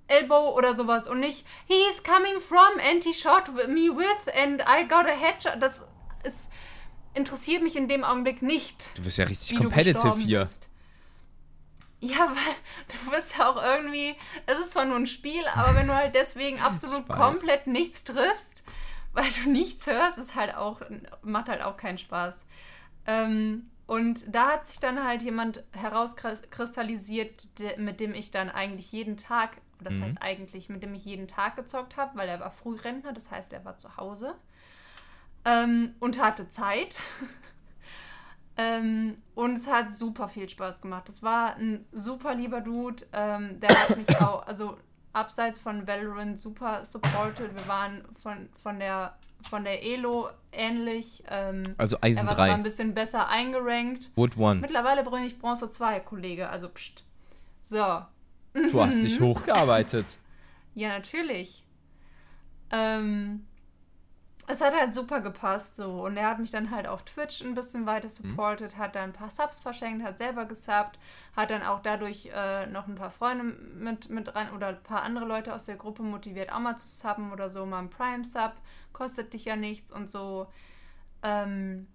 Elbow oder sowas. Und nicht, he's coming from and he shot me with and I got a headshot. Das ist, interessiert mich in dem Augenblick nicht
Du bist ja richtig competitive hier.
bist. Ja, [laughs] weil du bist ja auch irgendwie, es ist zwar nur ein Spiel, aber wenn du halt deswegen absolut [laughs] komplett nichts triffst, weil du nichts hörst, ist halt auch, macht halt auch keinen Spaß. Ähm, und da hat sich dann halt jemand herauskristallisiert, mit dem ich dann eigentlich jeden Tag, das
Mhm.
heißt eigentlich, mit dem ich jeden Tag gezockt habe, weil er war Frührentner, das heißt, er war zu Hause ähm, und hatte Zeit. [laughs] ähm, und es hat super viel Spaß gemacht. Es war ein super lieber Dude. Ähm, der hat mich [coughs] auch, also abseits von Valorant, super supported. Wir waren von, von, der, von der Elo ähnlich. Ähm,
Also
er
Eisen
war zwar ein
3.
bisschen besser eingerankt.
Wood 1.
Mittlerweile bringe ich Bronze 2, Kollege. Also pst. So.
Du hast dich [laughs] hochgearbeitet.
Ja, natürlich. Ähm, es hat halt super gepasst so. Und er hat mich dann halt auf Twitch ein bisschen weiter supportet, hat dann ein paar Subs verschenkt, hat selber gesubbt, hat dann auch dadurch äh, noch ein paar Freunde mit, mit rein oder ein paar andere Leute aus der Gruppe motiviert, auch mal zu subben oder so, mal ein Prime-Sub, kostet dich ja nichts und so. Ähm,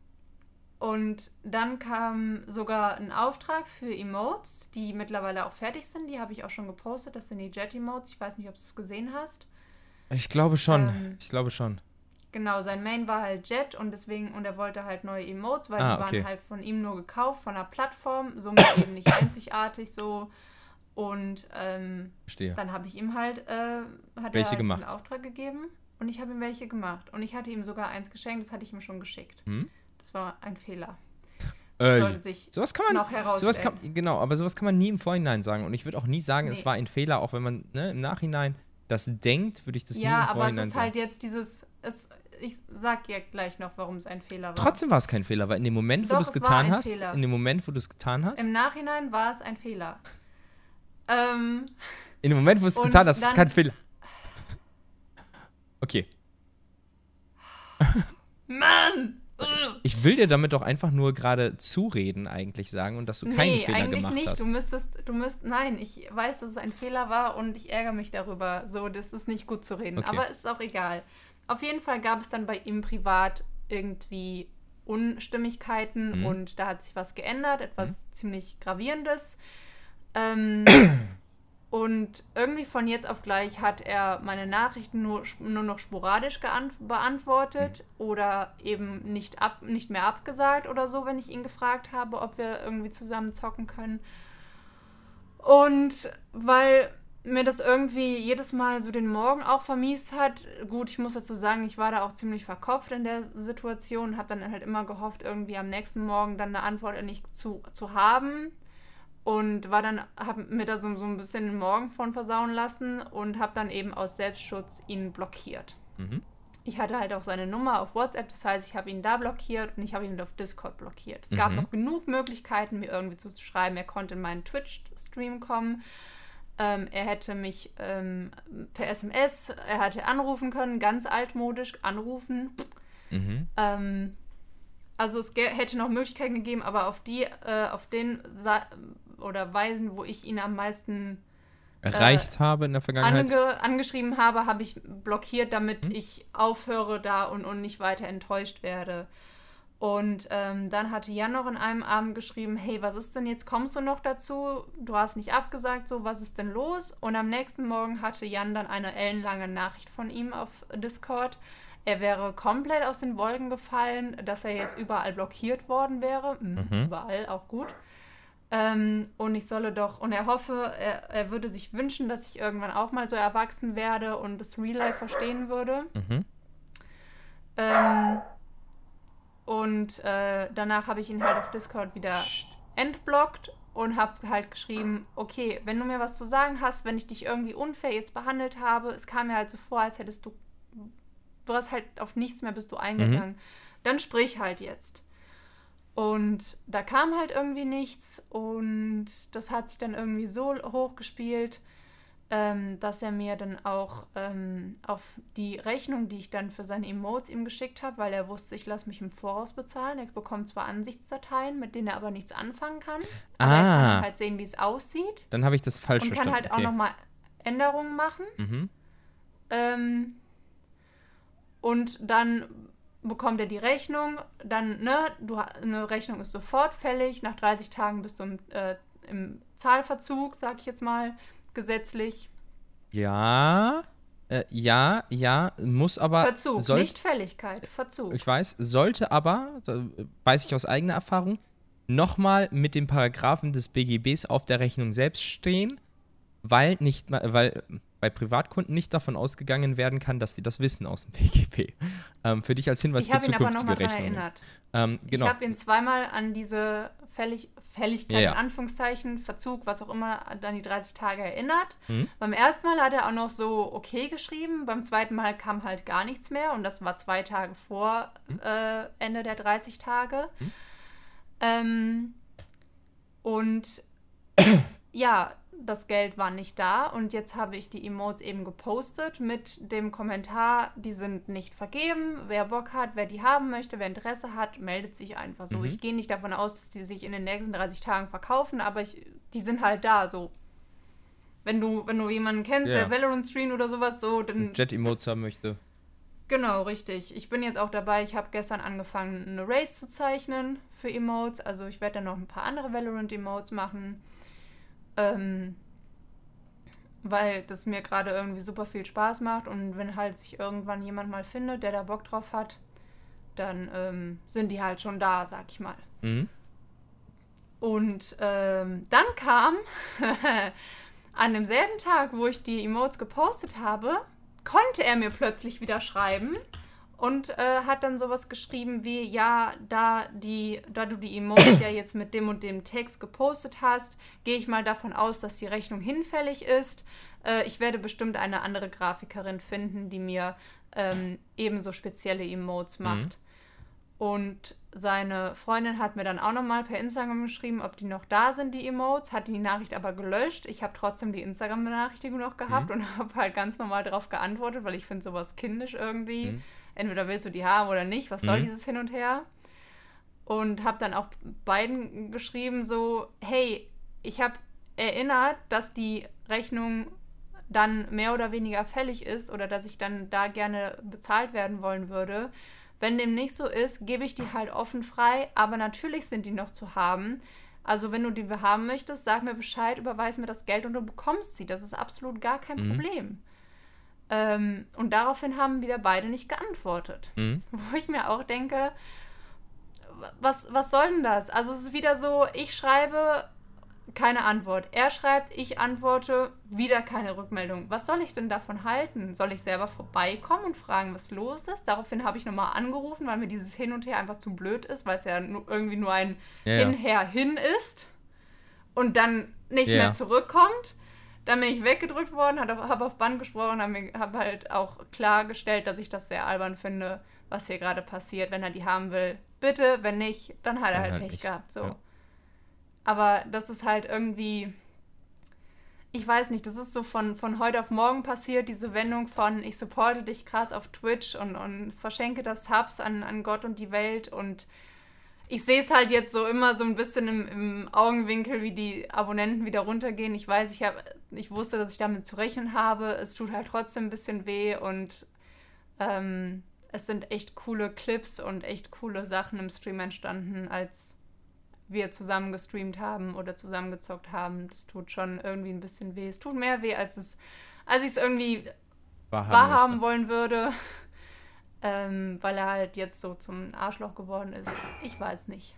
und dann kam sogar ein Auftrag für Emotes, die mittlerweile auch fertig sind. Die habe ich auch schon gepostet. Das sind die Jet-Emotes. Ich weiß nicht, ob du es gesehen hast.
Ich glaube schon.
Ähm,
ich glaube schon.
Genau, sein Main war halt Jet und deswegen, und er wollte halt neue Emotes, weil
Ah,
die
okay.
waren halt von ihm nur gekauft, von der Plattform, somit [coughs] eben nicht einzigartig so. Und ähm, dann habe ich ihm halt, äh, hat
Welche
er halt
gemacht?
einen Auftrag gegeben und ich habe ihm welche gemacht. Und ich hatte ihm sogar eins geschenkt, das hatte ich ihm schon geschickt.
Hm?
Das war ein Fehler.
Äh,
Sollte sich
sowas kann man.
noch
Sowas
herausstellen.
kann, genau, aber sowas kann man nie im Vorhinein sagen. Und ich würde auch nie sagen, es
Nee.
war ein Fehler, auch wenn man ne, im Nachhinein das denkt, würde ich das nie im
ja, aber es
Vorhinein
ist
sagen.
halt jetzt dieses, es, ich sag ja gleich noch, warum es ein Fehler war.
Trotzdem war es kein Fehler, weil in dem Moment, wo du es getan hast,
Fehler.
in dem Moment, wo du es getan hast,
Im Nachhinein war es ein Fehler. Ähm,
in dem Moment, wo du es getan hast, war es kein Fehler. Okay. [laughs]
Mann!
Ich will dir damit doch einfach nur gerade zureden, eigentlich sagen, und dass du keinen
nee,
Fehler gemacht
nicht.
hast.
Du müsstest, du müsst, nein, ich weiß, dass es ein Fehler war und ich ärgere mich darüber. So, das ist nicht gut zu reden.
Okay.
Aber ist auch egal. Auf jeden Fall gab es dann bei ihm privat irgendwie Unstimmigkeiten
Mhm.
und da hat sich was geändert, etwas ziemlich gravierendes. Ähm, [coughs] und irgendwie von jetzt auf gleich hat er meine Nachrichten nur, nur noch sporadisch beantwortet oder eben nicht, ab, nicht mehr abgesagt oder so, wenn ich ihn gefragt habe, ob wir irgendwie zusammen zocken können. Und weil mir das irgendwie jedes Mal so den Morgen auch vermiest hat, gut, ich muss dazu sagen, ich war da auch ziemlich verkopft in der Situation, habe dann halt immer gehofft, irgendwie am nächsten Morgen dann eine Antwort endlich zu, zu haben und war dann, habe mir da so, so ein bisschen den Morgen von versauen lassen und habe dann eben aus Selbstschutz ihn blockiert.
Mhm.
Ich hatte halt auch seine Nummer auf WhatsApp, das heißt, ich habe ihn da blockiert und ich habe ihn auf Discord blockiert. Es gab
Mhm.
noch genug Möglichkeiten, mir irgendwie zu schreiben. Er konnte in meinen Twitch-Stream kommen. Ähm, er hätte mich ähm, per SMS, er hätte anrufen können, ganz altmodisch anrufen.
Mhm.
Ähm, also es hätte noch Möglichkeiten gegeben, aber auf die, äh, auf den Sa oder Weisen, wo ich ihn am meisten
Erreicht habe in der Vergangenheit.
ange angeschrieben habe, habe ich blockiert, damit
Hm?
ich aufhöre da und, und nicht weiter enttäuscht werde. Und ähm, dann hatte Jan noch in einem Abend geschrieben, hey, was ist denn jetzt? Kommst du noch dazu? Du hast nicht abgesagt, so, was ist denn los? Und am nächsten Morgen hatte Jan dann eine ellenlange Nachricht von ihm auf Discord. Er wäre komplett aus den Wolken gefallen, dass er jetzt überall blockiert worden wäre. Mhm,
Mhm.
Überall, auch gut. Ähm, und ich solle doch, und er hoffe, er, er würde sich wünschen, dass ich irgendwann auch mal so erwachsen werde und das Real Life verstehen würde.
Mhm.
Ähm, und äh, danach habe ich ihn halt auf Discord wieder entblockt und habe halt geschrieben, okay, wenn du mir was zu sagen hast, wenn ich dich irgendwie unfair jetzt behandelt habe, es kam mir halt so vor, als hättest du, du hast halt auf nichts mehr bist du eingegangen, mhm. dann sprich halt jetzt. Und da kam halt irgendwie nichts und das hat sich dann irgendwie so hochgespielt, ähm, dass er mir dann auch ähm, auf die Rechnung, die ich dann für seine Emotes ihm geschickt habe, weil er wusste, ich lasse mich im Voraus bezahlen. Er bekommt zwar Ansichtsdateien, mit denen er aber nichts anfangen kann.
Ah. Aber er
kann halt sehen, wie es aussieht.
Dann habe ich das falsch
verstanden. Und kann halt okay. auch nochmal Änderungen machen.
Mhm.
Ähm, und dann bekommt er die Rechnung, dann, ne, du, eine Rechnung ist sofort fällig, nach 30 Tagen bist du im, äh, im Zahlverzug, sag ich jetzt mal, gesetzlich.
Ja, äh, ja, ja, muss aber.
Verzug, soll, nicht Fälligkeit, Verzug.
Ich weiß, sollte aber, weiß ich aus eigener Erfahrung, nochmal mit den Paragraphen des BGBs auf der Rechnung selbst stehen, weil nicht, weil bei Privatkunden nicht davon ausgegangen werden kann, dass sie das wissen aus dem PGB. Ähm, für dich als Hinweis
ich
für zukünftige
ihn aber
Rechnungen.
Erinnert.
Ähm, genau.
Ich habe ihn zweimal an diese Fällig Fälligkeit, ja, ja. in Anführungszeichen, Verzug, was auch immer, an die 30 Tage erinnert.
Mhm.
Beim ersten Mal hat er auch noch so okay geschrieben, beim zweiten Mal kam halt gar nichts mehr und das war zwei Tage vor mhm. äh, Ende der 30 Tage. Mhm. Ähm, und [coughs] ja, das Geld war nicht da und jetzt habe ich die Emotes eben gepostet mit dem Kommentar, die sind nicht vergeben. Wer Bock hat, wer die haben möchte, wer Interesse hat, meldet sich einfach so. Mhm. Ich gehe nicht davon aus, dass die sich in den nächsten 30 Tagen verkaufen, aber ich, die sind halt da so. Wenn du, wenn du jemanden kennst, ja. der Valorant streamt oder sowas, so, dann.
Jet-Emotes haben möchte.
Genau, richtig. Ich bin jetzt auch dabei. Ich habe gestern angefangen, eine Race zu zeichnen für Emotes. Also ich werde dann noch ein paar andere Valorant-Emotes machen. Ähm, weil das mir gerade irgendwie super viel Spaß macht und wenn halt sich irgendwann jemand mal findet, der da Bock drauf hat, dann ähm, sind die halt schon da, sag ich mal.
Mhm.
Und ähm, dann kam [laughs] an demselben Tag, wo ich die Emotes gepostet habe, konnte er mir plötzlich wieder schreiben und äh, hat dann sowas geschrieben wie, ja, da, die, da du die Emotes ja jetzt mit dem und dem Text gepostet hast, gehe ich mal davon aus, dass die Rechnung hinfällig ist. Äh, ich werde bestimmt eine andere Grafikerin finden, die mir ähm, ebenso spezielle Emotes mhm. macht. Mhm. Und seine Freundin hat mir dann auch nochmal per Instagram geschrieben, ob die noch da sind, die Emotes, hat die Nachricht aber gelöscht. Ich habe trotzdem die Instagram-Benachrichtigung noch gehabt mhm. und [laughs] habe halt ganz normal darauf geantwortet, weil ich finde sowas kindisch irgendwie. Mhm entweder willst du die haben oder nicht, was soll mhm. dieses Hin und Her? Und habe dann auch beiden geschrieben, so, hey, ich habe erinnert, dass die Rechnung dann mehr oder weniger fällig ist oder dass ich dann da gerne bezahlt werden wollen würde. Wenn dem nicht so ist, gebe ich die halt offen frei, aber natürlich sind die noch zu haben. Also wenn du die haben möchtest, sag mir Bescheid, überweis mir das Geld und du bekommst sie. Das ist absolut gar kein mhm. Problem. Ähm, und daraufhin haben wieder beide nicht geantwortet.
Mhm. [laughs]
Wo ich mir auch denke, was, was soll denn das? Also es ist wieder so, ich schreibe keine Antwort. Er schreibt, ich antworte, wieder keine Rückmeldung. Was soll ich denn davon halten? Soll ich selber vorbeikommen und fragen, was los ist? Daraufhin habe ich nochmal angerufen, weil mir dieses Hin und Her einfach zu blöd ist, weil es ja nur, irgendwie nur ein ja, Hin-Her-Hin ist und dann nicht ja. mehr zurückkommt. Dann bin ich weggedrückt worden, habe auf Band gesprochen, habe hab halt auch klargestellt, dass ich das sehr albern finde, was hier gerade passiert. Wenn er die haben will, bitte, wenn nicht, dann hat er halt, halt Pech nicht. gehabt. So. Ja. Aber das ist halt irgendwie, ich weiß nicht, das ist so von, von heute auf morgen passiert, diese Wendung von ich supporte dich krass auf Twitch und, und verschenke das Subs an, an Gott und die Welt und ich sehe es halt jetzt so immer so ein bisschen im, im, Augenwinkel, wie die Abonnenten wieder runtergehen. Ich weiß, ich, hab, ich wusste, dass ich damit zu rechnen habe. Es tut halt trotzdem ein bisschen weh und ähm, es sind echt coole Clips und echt coole Sachen im Stream entstanden, als wir zusammen gestreamt haben oder zusammengezockt haben. Das tut schon irgendwie ein bisschen weh. Es tut mehr weh, als es, als ich es irgendwie wahrhaben wollen würde ähm, weil er halt jetzt so zum Arschloch geworden ist. Ich weiß nicht.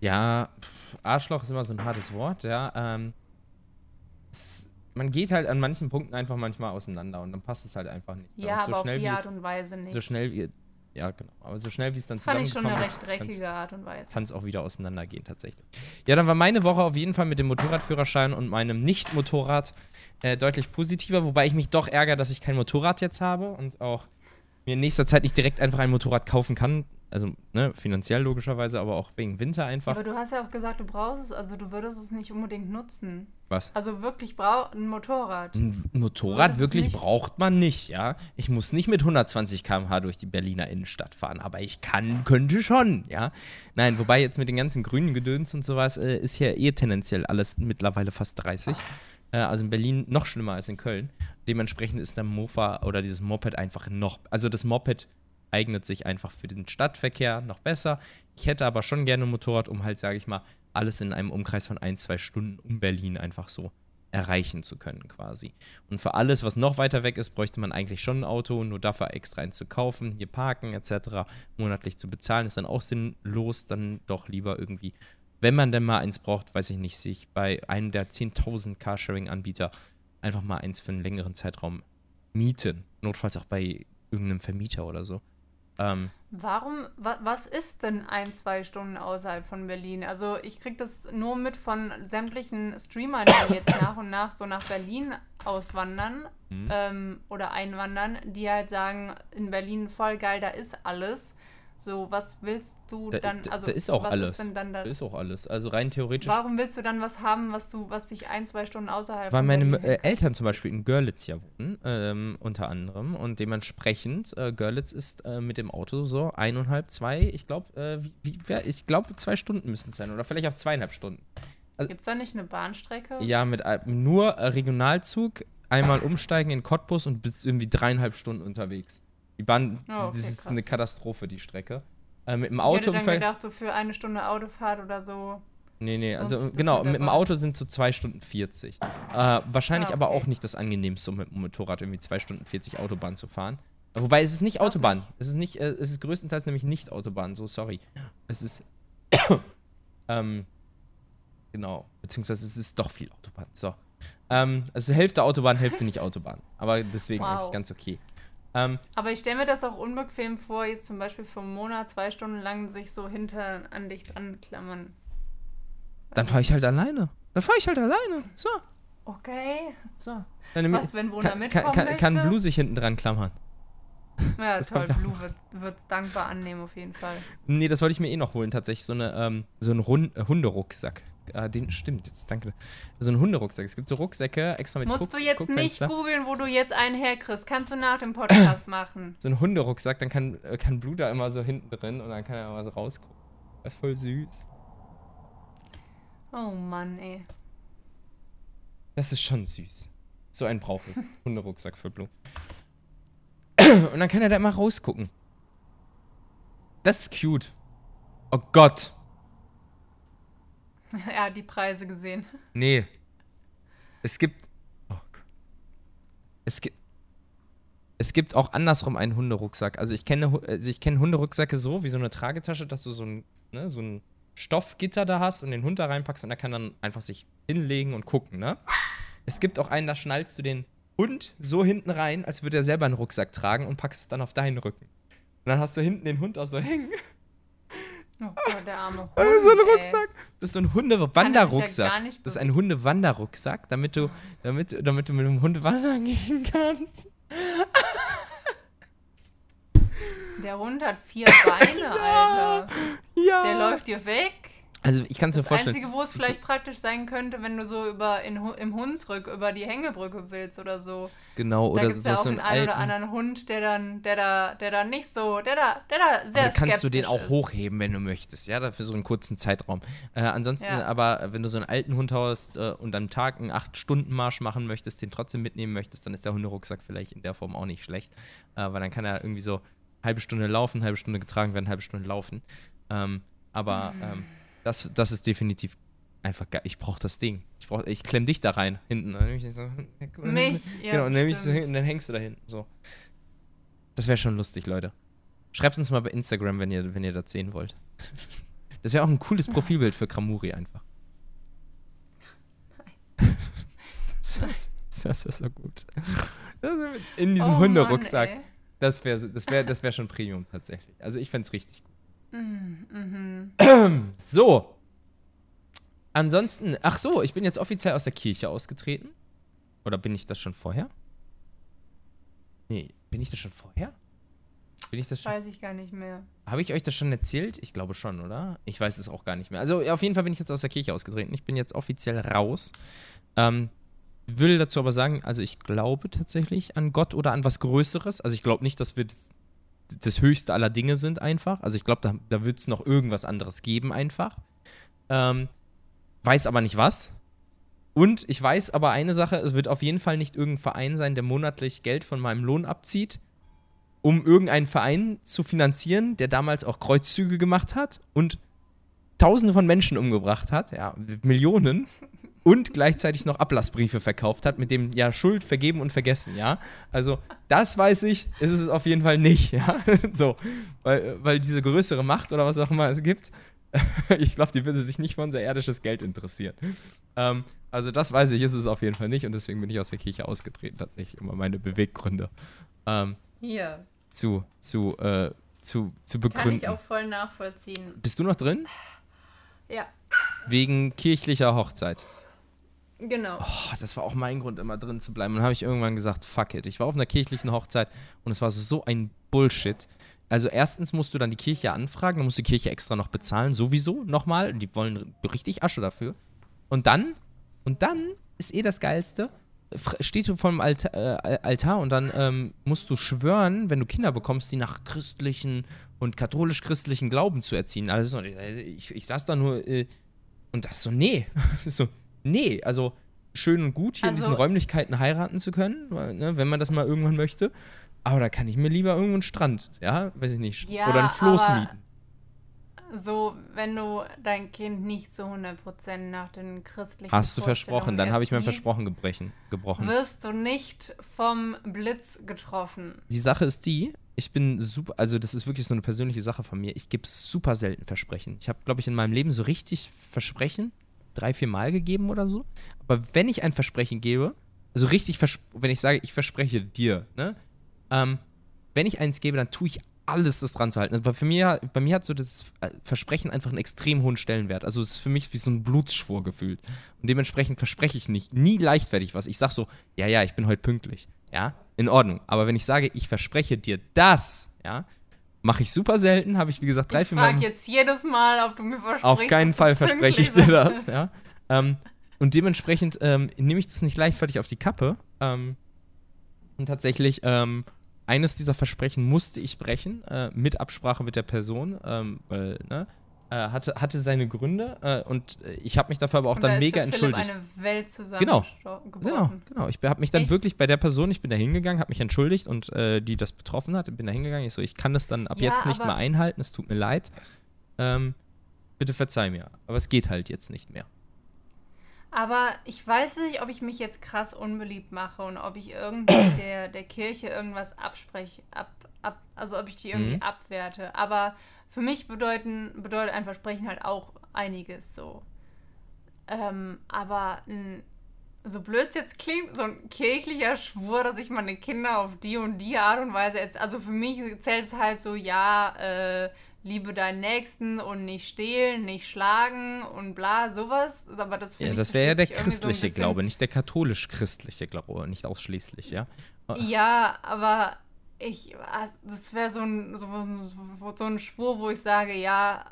Ja, pff, Arschloch ist immer so ein hartes Wort, ja. Ähm, es, man geht halt an manchen Punkten einfach manchmal auseinander und dann passt es halt einfach nicht.
Ja,
und
aber
so
auf
schnell
die
wie
Art
es,
und Weise nicht.
so schnell wie, ja genau, aber so schnell wie es dann
das fand ich schon eine
zusammengekommen
recht
ist,
dreckige Art und Weise.
kann es auch wieder auseinandergehen tatsächlich. Ja, dann war meine Woche auf jeden Fall mit dem Motorradführerschein und meinem Nicht-Motorrad äh, deutlich positiver, wobei ich mich doch ärgere, dass ich kein Motorrad jetzt habe und auch mir in nächster Zeit nicht direkt einfach ein Motorrad kaufen kann. Also, ne, finanziell logischerweise, aber auch wegen Winter einfach.
Aber du hast ja auch gesagt, du brauchst es, also du würdest es nicht unbedingt nutzen.
Was?
Also wirklich brauch ein Motorrad.
Ein Motorrad wirklich braucht man nicht, ja. Ich muss nicht mit 120 km/h durch die Berliner Innenstadt fahren, aber ich kann, könnte schon, ja. Nein, wobei jetzt mit den ganzen grünen Gedöns und sowas äh, ist ja eh tendenziell alles mittlerweile fast 30. Äh, also in Berlin noch schlimmer als in Köln. Dementsprechend ist der Mofa oder dieses Moped einfach noch, also das Moped eignet sich einfach für den Stadtverkehr noch besser. Ich hätte aber schon gerne ein Motorrad, um halt, sage ich mal, alles in einem Umkreis von ein, zwei Stunden um Berlin einfach so erreichen zu können quasi. Und für alles, was noch weiter weg ist, bräuchte man eigentlich schon ein Auto, nur dafür extra eins zu kaufen, hier parken etc., monatlich zu bezahlen, ist dann auch sinnlos, dann doch lieber irgendwie, wenn man denn mal eins braucht, weiß ich nicht, sich bei einem der 10.000 Carsharing-Anbieter einfach mal eins für einen längeren Zeitraum mieten. Notfalls auch bei irgendeinem Vermieter oder so. Ähm,
Warum, wa, was ist denn ein, zwei Stunden außerhalb von Berlin? Also ich krieg das nur mit von sämtlichen Streamern, die [coughs] jetzt nach und nach so nach Berlin auswandern
Mhm.
ähm, oder einwandern, die halt sagen, in Berlin voll geil, da ist alles. So, was willst du
Da-
dann,
da-
also
da ist auch
was
alles.
ist denn dann da,
das ist auch alles. Also rein theoretisch
warum willst du dann was haben, was du, was dich ein, zwei Stunden außerhalb
Weil meine äh, Eltern zum Beispiel in Görlitz ja wohnen, ähm, unter anderem. Und dementsprechend, äh, Görlitz ist äh, mit dem Auto so eineinhalb, zwei, ich glaube, äh, wie, wie, wer- ich glaube, zwei Stunden müssen es sein. Oder vielleicht auch zweieinhalb Stunden.
Gibt es da nicht eine Bahnstrecke?
Ja, mit äh, nur äh, Regionalzug, einmal umsteigen in Cottbus und bis irgendwie dreieinhalb Stunden unterwegs. Die Bahn,
Oh, okay,
das ist
krass.
eine Katastrophe, die Strecke. Äh, mit dem
ich
Auto
hätte
im
dann gedacht, so für eine Stunde Autofahrt oder so.
Nee, nee, also genau,
mit
dem. Auto sind so 2 Stunden 40. Äh, wahrscheinlich
Ah,
aber
okay.
auch nicht das angenehmste, um mit dem Motorrad irgendwie 2 Stunden 40 Autobahn zu fahren. Wobei es ist nicht Autobahn. Es ist nicht, äh, es ist größtenteils nämlich nicht Autobahn, so sorry. Es ist [coughs] ähm, genau, beziehungsweise es ist doch viel Autobahn. So. Ähm, also Hälfte Autobahn, Hälfte nicht Autobahn. Aber deswegen
Wow.
eigentlich ganz okay. Ähm,
Aber ich stelle mir das auch unbequem vor, jetzt zum Beispiel für einen Monat, zwei Stunden lang sich so hinter an dich dran klammern.
dann fahre ich halt alleine. Dann fahre ich halt alleine. So.
Okay.
So. Dann
Was, wenn Bruna
kann,
mitkommen
kann, kann, kann? Blue sich hinten dran klammern.
Ja,
Das
toll. Blue wird es dankbar annehmen, auf jeden Fall.
Nee, das wollte ich mir eh noch holen, tatsächlich. So, eine, ähm, so einen Rund äh, Hunderucksack. Äh, den stimmt, jetzt danke. So einen Hunderucksack. Es gibt so Rucksäcke extra mit
Musst
Guck-
du jetzt nicht
Guckfenster.
googeln, wo du jetzt einen herkriegst. Kannst du nach dem Podcast machen.
So einen Hunderucksack, dann kann, äh, kann Blue da immer so hinten drin und dann kann er immer so rausgucken. Das ist voll süß.
Oh Mann, ey.
Das ist schon süß. So einen brauche ich. [laughs] Hunderucksack für Blue. Und dann kann er da immer rausgucken. Das ist cute. Oh Gott. [laughs]
Er hat die Preise gesehen.
Nee. Es gibt. Oh. Es gibt. Es gibt auch andersrum einen Hunderucksack. Also ich kenne, also ich kenne Hunderucksäcke so, wie so eine Tragetasche, dass du so ein, ne, so ein Stoffgitter da hast und den Hund da reinpackst und er kann dann einfach sich hinlegen und gucken, ne? Es gibt auch einen, da schnallst du den Hund so hinten rein, als würde er selber einen Rucksack tragen und packst es dann auf deinen Rücken. Und dann hast du hinten den Hund auch so hängen.
Oh Gott, der arme Hund.
Das ist so ein
ey.
Rucksack. Das ist so ein
er ja
Hundewanderrucksack.
nicht
das ist ein Hundewanderrucksack, damit du, damit, damit du mit dem Hund wandern gehen kannst.
Der Hund hat vier Beine, [laughs] Alter.
Ja.
Der läuft dir weg.
Also ich kann es mir
Das
vorstellen.
Einzige, wo es vielleicht praktisch sein könnte, wenn du so über in, im Hunsrück über die Hängebrücke willst oder so.
genau,
da
oder
gibt es ja auch
so
den
einen
einen oder anderen Hund, der dann, der da, der da nicht so, der da, der da sehr
Aber kannst du den auch
ist.
hochheben, wenn du möchtest, ja, dafür so einen kurzen Zeitraum. Äh, ansonsten,
Ja.
aber wenn du so einen alten Hund hast äh, und am Tag einen 8-Stunden-Marsch machen möchtest, den trotzdem mitnehmen möchtest, dann ist der Hunderucksack vielleicht in der Form auch nicht schlecht. Äh, weil dann kann er irgendwie so halbe Stunde laufen, halbe Stunde getragen werden, halbe Stunde laufen. Ähm, aber
Hm.
ähm, das, das ist definitiv einfach geil. Ich brauche das Ding. Ich, brauch, ich klemm dich da rein, hinten. So, [laughs]
Mich, ja,
genau, und dann, so, hin- dann hängst du da hinten. So. Das wäre schon lustig, Leute. Schreibt uns mal bei Instagram, wenn ihr, wenn ihr das sehen wollt. [laughs] Das wäre auch ein cooles Profilbild für Kramuri einfach. Nein. [laughs] das, das ist so gut. in diesem oh Hunderucksack. Das wäre das wär, das wär schon Premium tatsächlich. Also ich fände es richtig gut. Mm, mhm. [clears throat] So. Ansonsten, ach so, ich bin jetzt offiziell aus der Kirche ausgetreten. Oder bin ich das schon vorher? Nee, bin ich das schon vorher?
Bin ich das schon? Weiß ich gar nicht mehr.
Habe ich euch das schon erzählt? Ich glaube schon, oder? Ich weiß es auch gar nicht mehr. Also auf jeden Fall bin ich jetzt aus der Kirche ausgetreten. Ich bin jetzt offiziell raus. Ähm, will dazu aber sagen, also ich glaube tatsächlich an Gott oder an was Größeres. Also ich glaube nicht, dass wir das, das, höchste aller Dinge sind einfach. Also ich glaube, da, da wird es noch irgendwas anderes geben einfach. Ähm, weiß aber nicht was. Und ich weiß aber eine Sache, es wird auf jeden Fall nicht irgendein Verein sein, der monatlich Geld von meinem Lohn abzieht, um irgendeinen Verein zu finanzieren, der damals auch Kreuzzüge gemacht hat und Tausende von Menschen umgebracht hat, ja, Millionen, und gleichzeitig noch Ablassbriefe verkauft hat, mit dem ja Schuld vergeben und vergessen, ja. Also das weiß ich, ist es auf jeden Fall nicht, ja. [laughs] so, weil, weil diese größere Macht oder was auch immer es gibt, [laughs] ich glaube, die würde sich nicht für unser irdisches Geld interessieren. Ähm, also das weiß ich, ist es auf jeden Fall nicht und deswegen bin ich aus der Kirche ausgetreten, tatsächlich immer meine Beweggründe. Ähm,
Hier.
Zu, zu, äh, zu, zu begründen.
Kann ich auch voll nachvollziehen.
Bist du noch drin?
Ja.
Wegen kirchlicher Hochzeit.
Genau.
Oh, das war auch mein Grund, immer drin zu bleiben. Und dann habe ich irgendwann gesagt, fuck it. Ich war auf einer kirchlichen Hochzeit und es war so ein Bullshit. Also erstens musst du dann die Kirche anfragen, dann musst du die Kirche extra noch bezahlen, sowieso nochmal. Die wollen richtig Asche dafür. Und dann, und dann ist eh das Geilste, steht du vor dem Altar, äh, Altar und dann ähm, musst du schwören, wenn du Kinder bekommst, die nach christlichen und katholisch-christlichen Glauben zu erziehen. Also ich, ich saß da nur äh, und das so, nee. [laughs] so, nee, also schön und gut, hier also, in diesen Räumlichkeiten heiraten zu können, ne, wenn man das mal irgendwann möchte. Aber da kann ich mir lieber irgendwo einen Strand, ja, weiß ich nicht,
ja,
oder ein Floß mieten
so, wenn du dein Kind nicht zu 100% nach den christlichen
Hast du versprochen, dann habe ich mein Versprochen gebrechen, gebrochen.
Wirst du nicht vom Blitz getroffen.
Die Sache ist die, ich bin super, also das ist wirklich so eine persönliche Sache von mir. Ich gebe super selten Versprechen. Ich habe, glaube ich, in meinem Leben so richtig Versprechen drei, vier Mal gegeben oder so. Aber wenn ich ein Versprechen gebe, also richtig, wenn ich sage, ich verspreche dir, ne? Ähm, wenn ich eins gebe, dann tue ich alles das dran zu halten. Also bei, mir, bei mir hat so das äh, Versprechen einfach einen extrem hohen Stellenwert. Also es ist für mich wie so ein Blutsschwur gefühlt. Und dementsprechend verspreche ich nicht, nie leichtfertig was. Ich sage so, ja, ja, ich bin heute pünktlich. Ja, in Ordnung. Aber wenn ich sage, ich verspreche dir das, ja, mache ich super selten, habe ich wie gesagt drei,
ich
vier Mal. Ich
frage jetzt jedes Mal, ob du mir versprichst.
Auf keinen Fall verspreche ich dir das, ja. Ähm, und dementsprechend ähm, nehme ich das nicht leichtfertig auf die Kappe. Ähm, und tatsächlich ähm, eines dieser Versprechen musste ich brechen, äh, mit Absprache mit der Person, ähm, weil, ne, hatte, hatte seine Gründe äh, und ich habe mich dafür aber auch und dann da mega entschuldigt.
eine Welt zusammen
genau, genau, genau. Ich habe mich dann Echt? wirklich bei der Person, ich bin da hingegangen, habe mich entschuldigt und äh, die das betroffen hat, bin da hingegangen. Ich so, ich kann das dann ab ja, jetzt nicht mehr einhalten, es tut mir leid. Ähm, bitte verzeih mir. Aber es geht halt jetzt nicht mehr.
Aber ich weiß nicht, ob ich mich jetzt krass unbeliebt mache und ob ich irgendwie [coughs] der, der Kirche irgendwas abspreche, ab, ab, also ob ich die irgendwie mhm. abwerte. Aber für mich bedeuten, bedeutet ein Versprechen halt auch einiges so. Ähm, aber ein, so blöd es jetzt klingt, so ein kirchlicher Schwur, dass ich meine Kinder auf die und die Art und Weise jetzt, also für mich zählt es halt so, ja, äh, liebe deinen Nächsten und nicht stehlen, nicht schlagen und bla, sowas. Aber das
Ja, das wäre ja der christliche so Glaube, nicht der katholisch-christliche Glaube, nicht ausschließlich, ja.
Ja, aber ich, das wäre so ein, so, so ein Schwur, wo ich sage, ja,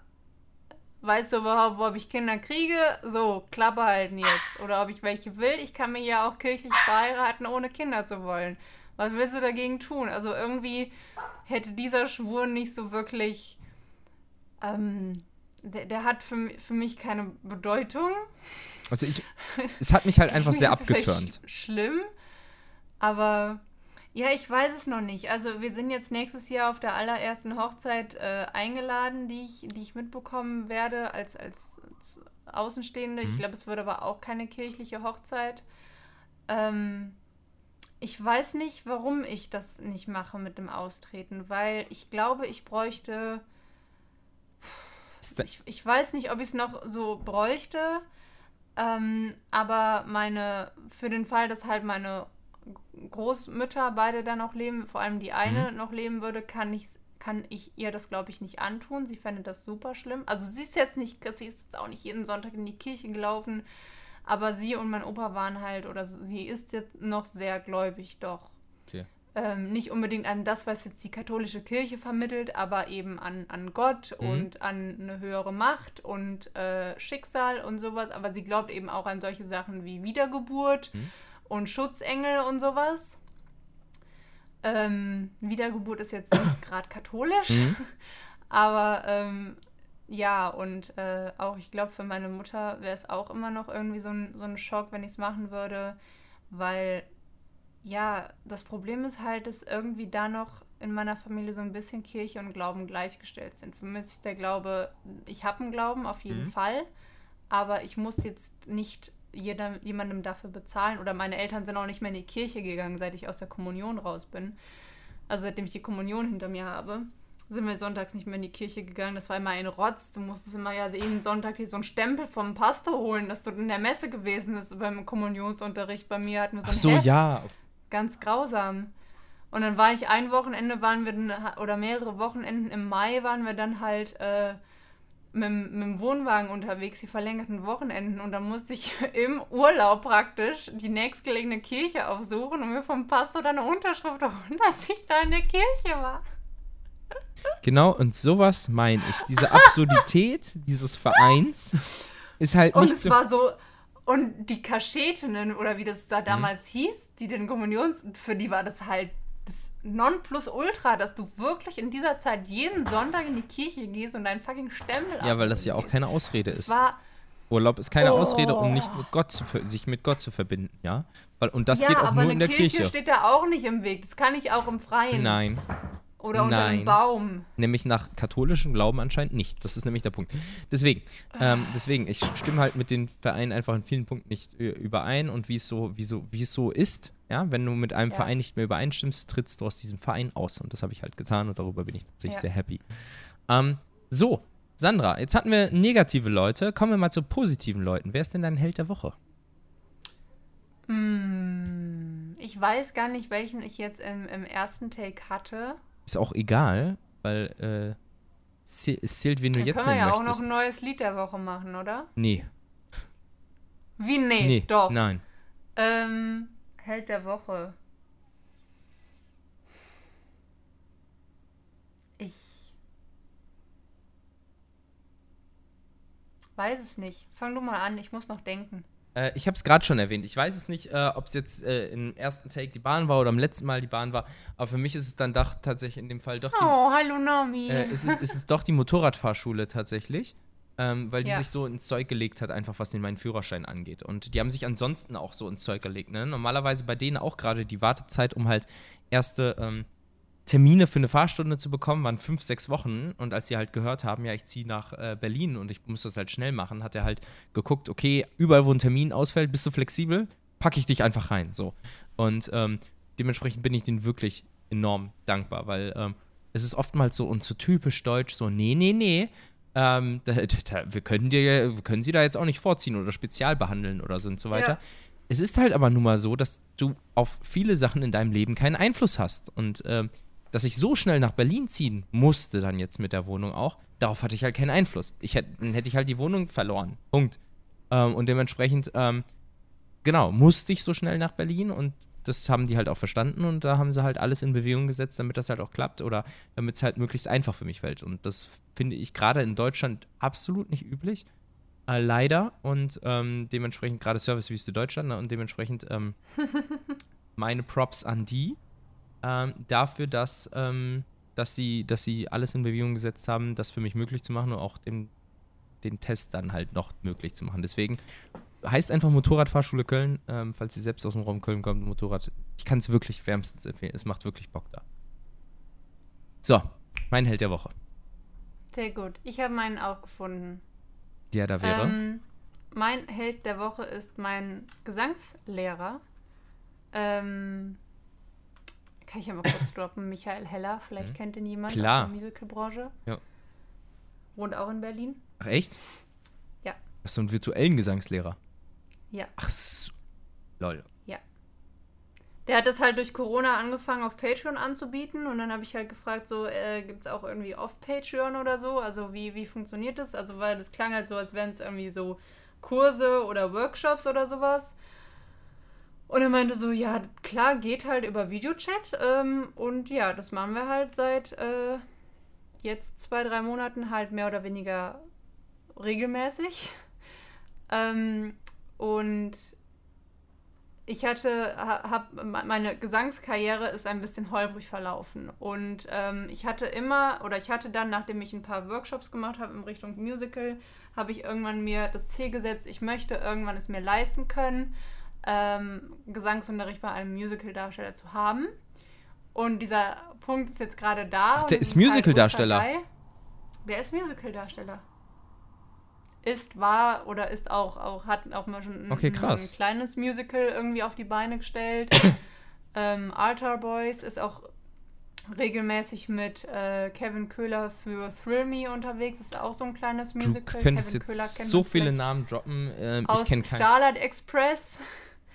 weißt du überhaupt, ob ich Kinder kriege? So, Klappe halten jetzt. Oder ob ich welche will. Ich kann mir ja auch kirchlich verheiraten, ohne Kinder zu wollen. Was willst du dagegen tun? Also irgendwie hätte dieser Schwur nicht so wirklich ähm, der, der, hat für, für mich keine Bedeutung.
Also ich, es hat mich halt [laughs] einfach sehr abgeturnt.
Sch schlimm, aber ja, ich weiß es noch nicht. Also wir sind jetzt nächstes Jahr auf der allerersten Hochzeit äh, eingeladen, die ich, die ich mitbekommen werde als, als, als Außenstehende. Mhm. Ich glaube, es wird aber auch keine kirchliche Hochzeit. Ähm, ich weiß nicht, warum ich das nicht mache mit dem Austreten, weil ich glaube, ich bräuchte ich, ich weiß nicht, ob ich es noch so bräuchte, ähm, aber meine, für den Fall, dass halt meine Großmütter beide da noch leben, vor allem die eine mhm. noch leben würde, kann ich kann ich ihr das, glaube ich, nicht antun. Sie fände das super schlimm. Also sie ist jetzt nicht, sie ist jetzt auch nicht jeden Sonntag in die Kirche gelaufen, aber sie und mein Opa waren halt, oder sie ist jetzt noch sehr gläubig, doch. Okay. Ähm, nicht unbedingt an das, was jetzt die katholische Kirche vermittelt, aber eben an, an Gott mhm. und an eine höhere Macht und äh, Schicksal und sowas. Aber sie glaubt eben auch an solche Sachen wie Wiedergeburt mhm. Und Schutzengel und sowas. Ähm, Wiedergeburt ist jetzt nicht gerade katholisch, mhm. [laughs] aber ähm, ja, und äh, auch ich glaube, für meine Mutter wäre es auch immer noch irgendwie so ein, so ein Schock, wenn ich es machen würde, weil ja, das Problem ist halt, dass irgendwie da noch in meiner Familie so ein bisschen Kirche und Glauben gleichgestellt sind. Für mich ist der Glaube, ich habe einen Glauben auf jeden mhm. Fall, aber ich muss jetzt nicht jeder, jemandem dafür bezahlen. Oder meine Eltern sind auch nicht mehr in die Kirche gegangen, seit ich aus der Kommunion raus bin. Also seitdem ich die Kommunion hinter mir habe, sind wir sonntags nicht mehr in die Kirche gegangen. Das war immer ein Rotz. Du musstest immer ja jeden Sonntag hier so einen Stempel vom Pastor holen, dass du in der Messe gewesen bist beim Kommunionsunterricht. Bei mir hatten wir so ein
Ach so,
Heft.
ja.
Ganz grausam. Und dann war ich ein Wochenende, waren wir, oder mehrere Wochenenden im Mai waren wir dann halt äh, mit, mit dem Wohnwagen unterwegs, die verlängerten Wochenenden. Und dann musste ich [laughs] im Urlaub praktisch die nächstgelegene Kirche aufsuchen und mir vom Pastor dann eine Unterschrift holen, [laughs] dass ich da in der Kirche war.
Genau, und sowas meine ich. Diese Absurdität [laughs] dieses Vereins ist halt
und
nicht
es so. war so. Und die Kaschetinnen, oder wie das da mhm. damals mhm. hieß, die den Kommunions, für die war das halt das Nonplusultra, dass du wirklich in dieser Zeit jeden Sonntag in die Kirche gehst und deinen fucking Stempel
Ja, weil das ja auch keine Ausrede ist. Urlaub ist keine oh. Ausrede, um nicht mit Gott zu, sich mit Gott zu verbinden, ja? Weil, und das ja, geht auch nur in der Kirche. Kirche
steht da auch nicht im Weg. Das kann ich auch im Freien.
Nein.
Oder unter Nein. einem Baum.
Nämlich nach katholischem Glauben anscheinend nicht. Das ist nämlich der Punkt. Deswegen, ähm, deswegen, ich stimme halt mit den Vereinen einfach in vielen Punkten nicht überein und wie es so, wie so, wie es so ist, ja, wenn du mit einem ja. Verein nicht mehr übereinstimmst, trittst du aus diesem Verein aus. Und das habe ich halt getan und darüber bin ich tatsächlich ja. sehr happy. Ähm, so, Sandra, jetzt hatten wir negative Leute. Kommen wir mal zu positiven Leuten. Wer ist denn dein Held der Woche?
Hm, ich weiß gar nicht, welchen ich jetzt im, im ersten Take hatte.
Ist auch egal, weil äh, es zählt, wen du Dann jetzt
nennen
möchtest. Können wir ja
auch noch ein neues Lied der Woche machen, oder?
Nee.
Wie nee? Nee, doch.
Nein.
Ähm, Held der Woche. Ich weiß es nicht. Fang du mal an, ich muss noch denken.
Äh, ich habe es gerade schon erwähnt. Ich weiß es nicht, äh, ob es jetzt äh, im ersten Take die Bahn war oder im letzten Mal die Bahn war. Aber für mich ist es dann doch tatsächlich in dem Fall doch die.
Oh, hallo Nami.
Äh, ist, es, ist es doch die Motorradfahrschule tatsächlich. Ähm, weil die ja. sich so ins Zeug gelegt hat, einfach was den meinen Führerschein angeht. Und die haben sich ansonsten auch so ins Zeug gelegt. Ne? Normalerweise bei denen auch gerade die Wartezeit, um halt erste ähm, Termine für eine Fahrstunde zu bekommen, waren fünf, sechs Wochen. Und als sie halt gehört haben, ja, ich ziehe nach äh, Berlin und ich muss das halt schnell machen, hat er halt geguckt, okay, überall, wo ein Termin ausfällt, bist du flexibel, packe ich dich einfach rein. So. Und ähm, dementsprechend bin ich denen wirklich enorm dankbar, weil ähm, es ist oftmals so und so typisch deutsch, so, nee, nee, nee. Ähm, [laughs] da, da, wir, können dir, wir können sie da jetzt auch nicht vorziehen oder spezial behandeln oder so und so weiter. Ja. Es ist halt aber nun mal so, dass du auf viele Sachen in deinem Leben keinen Einfluss hast. Und ähm, dass ich so schnell nach Berlin ziehen musste, dann jetzt mit der Wohnung auch, darauf hatte ich halt keinen Einfluss. Ich hätte, dann hätte ich halt die Wohnung verloren. Punkt. Ähm, und dementsprechend, ähm, genau, musste ich so schnell nach Berlin und das haben die halt auch verstanden und da haben sie halt alles in Bewegung gesetzt, damit das halt auch klappt oder damit es halt möglichst einfach für mich fällt. Und das finde ich gerade in Deutschland absolut nicht üblich. Äh, leider. Und ähm, dementsprechend gerade Servicewüste Deutschland ne? und dementsprechend ähm, [laughs] meine Props an die ähm, dafür, dass, ähm, dass, sie, dass sie alles in Bewegung gesetzt haben, das für mich möglich zu machen und auch den, den Test dann halt noch möglich zu machen. Deswegen heißt einfach Motorradfahrschule Köln, ähm, falls Sie selbst aus dem Raum Köln kommt, Motorrad. Ich kann es wirklich wärmstens empfehlen. Es macht wirklich Bock da. So, mein Held der Woche.
Sehr gut. Ich habe meinen auch gefunden.
Der da wäre.
Ähm, mein Held der Woche ist mein Gesangslehrer. Ähm, kann ich ja mal kurz droppen. Michael Heller, vielleicht mhm. kennt ihn jemand
Klar.
aus der Musicalbranche.
Ja.
wohnt auch in Berlin.
Ach, echt?
Ja.
Hast du einen virtuellen Gesangslehrer?
Ja.
Ach so. Lol.
Der hat das halt durch Corona angefangen auf Patreon anzubieten und dann habe ich halt gefragt, so äh, gibt es auch irgendwie off Patreon oder so? Also wie, wie funktioniert das? Also weil das klang halt so, als wären es irgendwie so Kurse oder Workshops oder sowas. Und er meinte so, ja klar, geht halt über Videochat ähm, und ja, das machen wir halt seit äh, jetzt zwei, drei Monaten halt mehr oder weniger regelmäßig. [laughs] Ähm, und ich hatte, habe meine Gesangskarriere ist ein bisschen holprig verlaufen und ähm, ich hatte immer oder ich hatte dann, nachdem ich ein paar Workshops gemacht habe in Richtung Musical, habe ich irgendwann mir das Ziel gesetzt, ich möchte irgendwann es mir leisten können, ähm, Gesangsunterricht bei einem Musical-Darsteller zu haben. Und dieser Punkt ist jetzt gerade da.
Ach, der ist Musical-Darsteller.
Der ist Musical-Darsteller ist, war oder ist auch, auch hat auch mal schon ein,
okay,
ein kleines Musical irgendwie auf die Beine gestellt. [coughs] ähm, Altar Boys ist auch regelmäßig mit äh, Kevin Köhler für Thrill Me unterwegs. Ist auch so ein kleines Musical.
Du könntest Kevin jetzt Köhler so viele Namen droppen. Ähm,
aus ich kenne Starlight Express.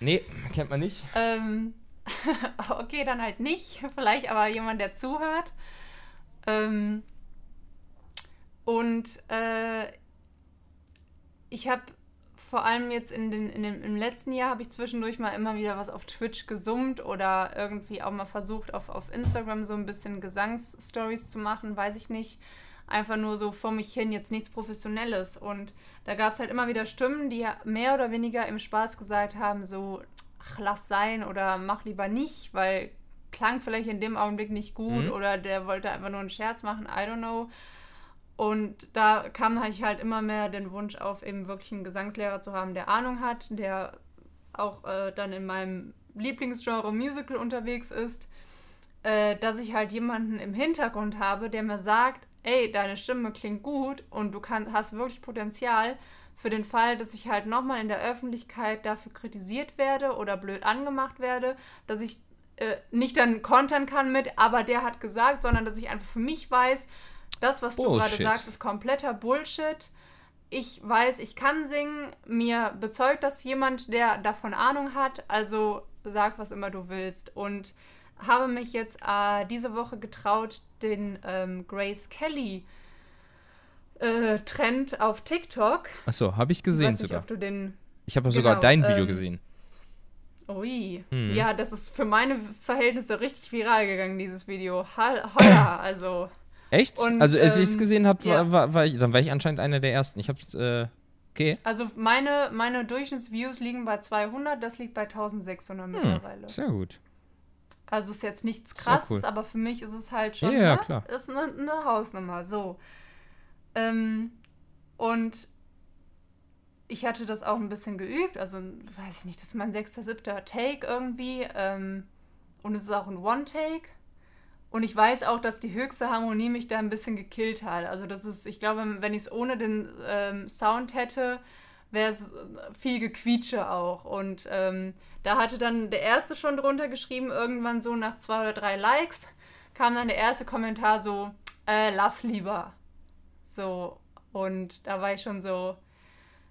Nee, kennt man nicht.
Ähm, [laughs] okay, dann halt nicht. Vielleicht aber jemand, der zuhört. Ähm, und äh, ich habe vor allem jetzt in den, in den, im letzten Jahr habe ich zwischendurch mal immer wieder was auf Twitch gesummt oder irgendwie auch mal versucht, auf, auf Instagram so ein bisschen Gesangsstories zu machen, weiß ich nicht. Einfach nur so vor mich hin, jetzt nichts Professionelles. Und da gab es halt immer wieder Stimmen, die mehr oder weniger im Spaß gesagt haben, so, ach, lass sein oder mach lieber nicht, weil klang vielleicht in dem Augenblick nicht gut mhm. oder der wollte einfach nur einen Scherz machen, I don't know. Und da kam ich halt immer mehr den Wunsch auf, eben wirklich einen Gesangslehrer zu haben, der Ahnung hat, der auch äh, dann in meinem Lieblingsgenre Musical unterwegs ist, äh, dass ich halt jemanden im Hintergrund habe, der mir sagt, ey, deine Stimme klingt gut und du kann, hast wirklich Potenzial für den Fall, dass ich halt nochmal in der Öffentlichkeit dafür kritisiert werde oder blöd angemacht werde, dass ich äh, nicht dann kontern kann mit, aber der hat gesagt, sondern dass ich einfach für mich weiß, das, was Bullshit. du gerade sagst, ist kompletter Bullshit. Ich weiß, ich kann singen. Mir bezeugt das jemand, der davon Ahnung hat. Also sag, was immer du willst. Und habe mich jetzt äh, diese Woche getraut, den ähm, Grace Kelly äh, Trend auf TikTok.
Achso, habe ich gesehen
ich
sogar.
Nicht, du den,
ich habe genau, sogar dein Video ähm, gesehen.
Ui. Hm. Ja, das ist für meine Verhältnisse richtig viral gegangen, dieses Video. Holla, [coughs] also.
Echt? Und, also, als ähm, ich es gesehen habe, ja. war, war, dann war ich anscheinend einer der ersten. Ich hab's, äh, okay.
Also, meine, meine Durchschnittsviews liegen bei 200, das liegt bei 1600 hm, mittlerweile.
Sehr gut.
Also, ist jetzt nichts krasses, cool. aber für mich ist es halt schon.
Ja, ne? klar.
Ist eine, eine Hausnummer, so. Ähm, und ich hatte das auch ein bisschen geübt, also weiß ich nicht, das ist mein sechster, siebter Take irgendwie. Ähm, und es ist auch ein One-Take. Und ich weiß auch, dass die höchste Harmonie mich da ein bisschen gekillt hat. Also das ist, ich glaube, wenn ich es ohne den ähm, Sound hätte, wäre es viel Gequietsche auch. Und ähm, da hatte dann der erste schon drunter geschrieben, irgendwann so nach zwei oder drei Likes, kam dann der erste Kommentar so, äh, lass lieber. So, und da war ich schon so,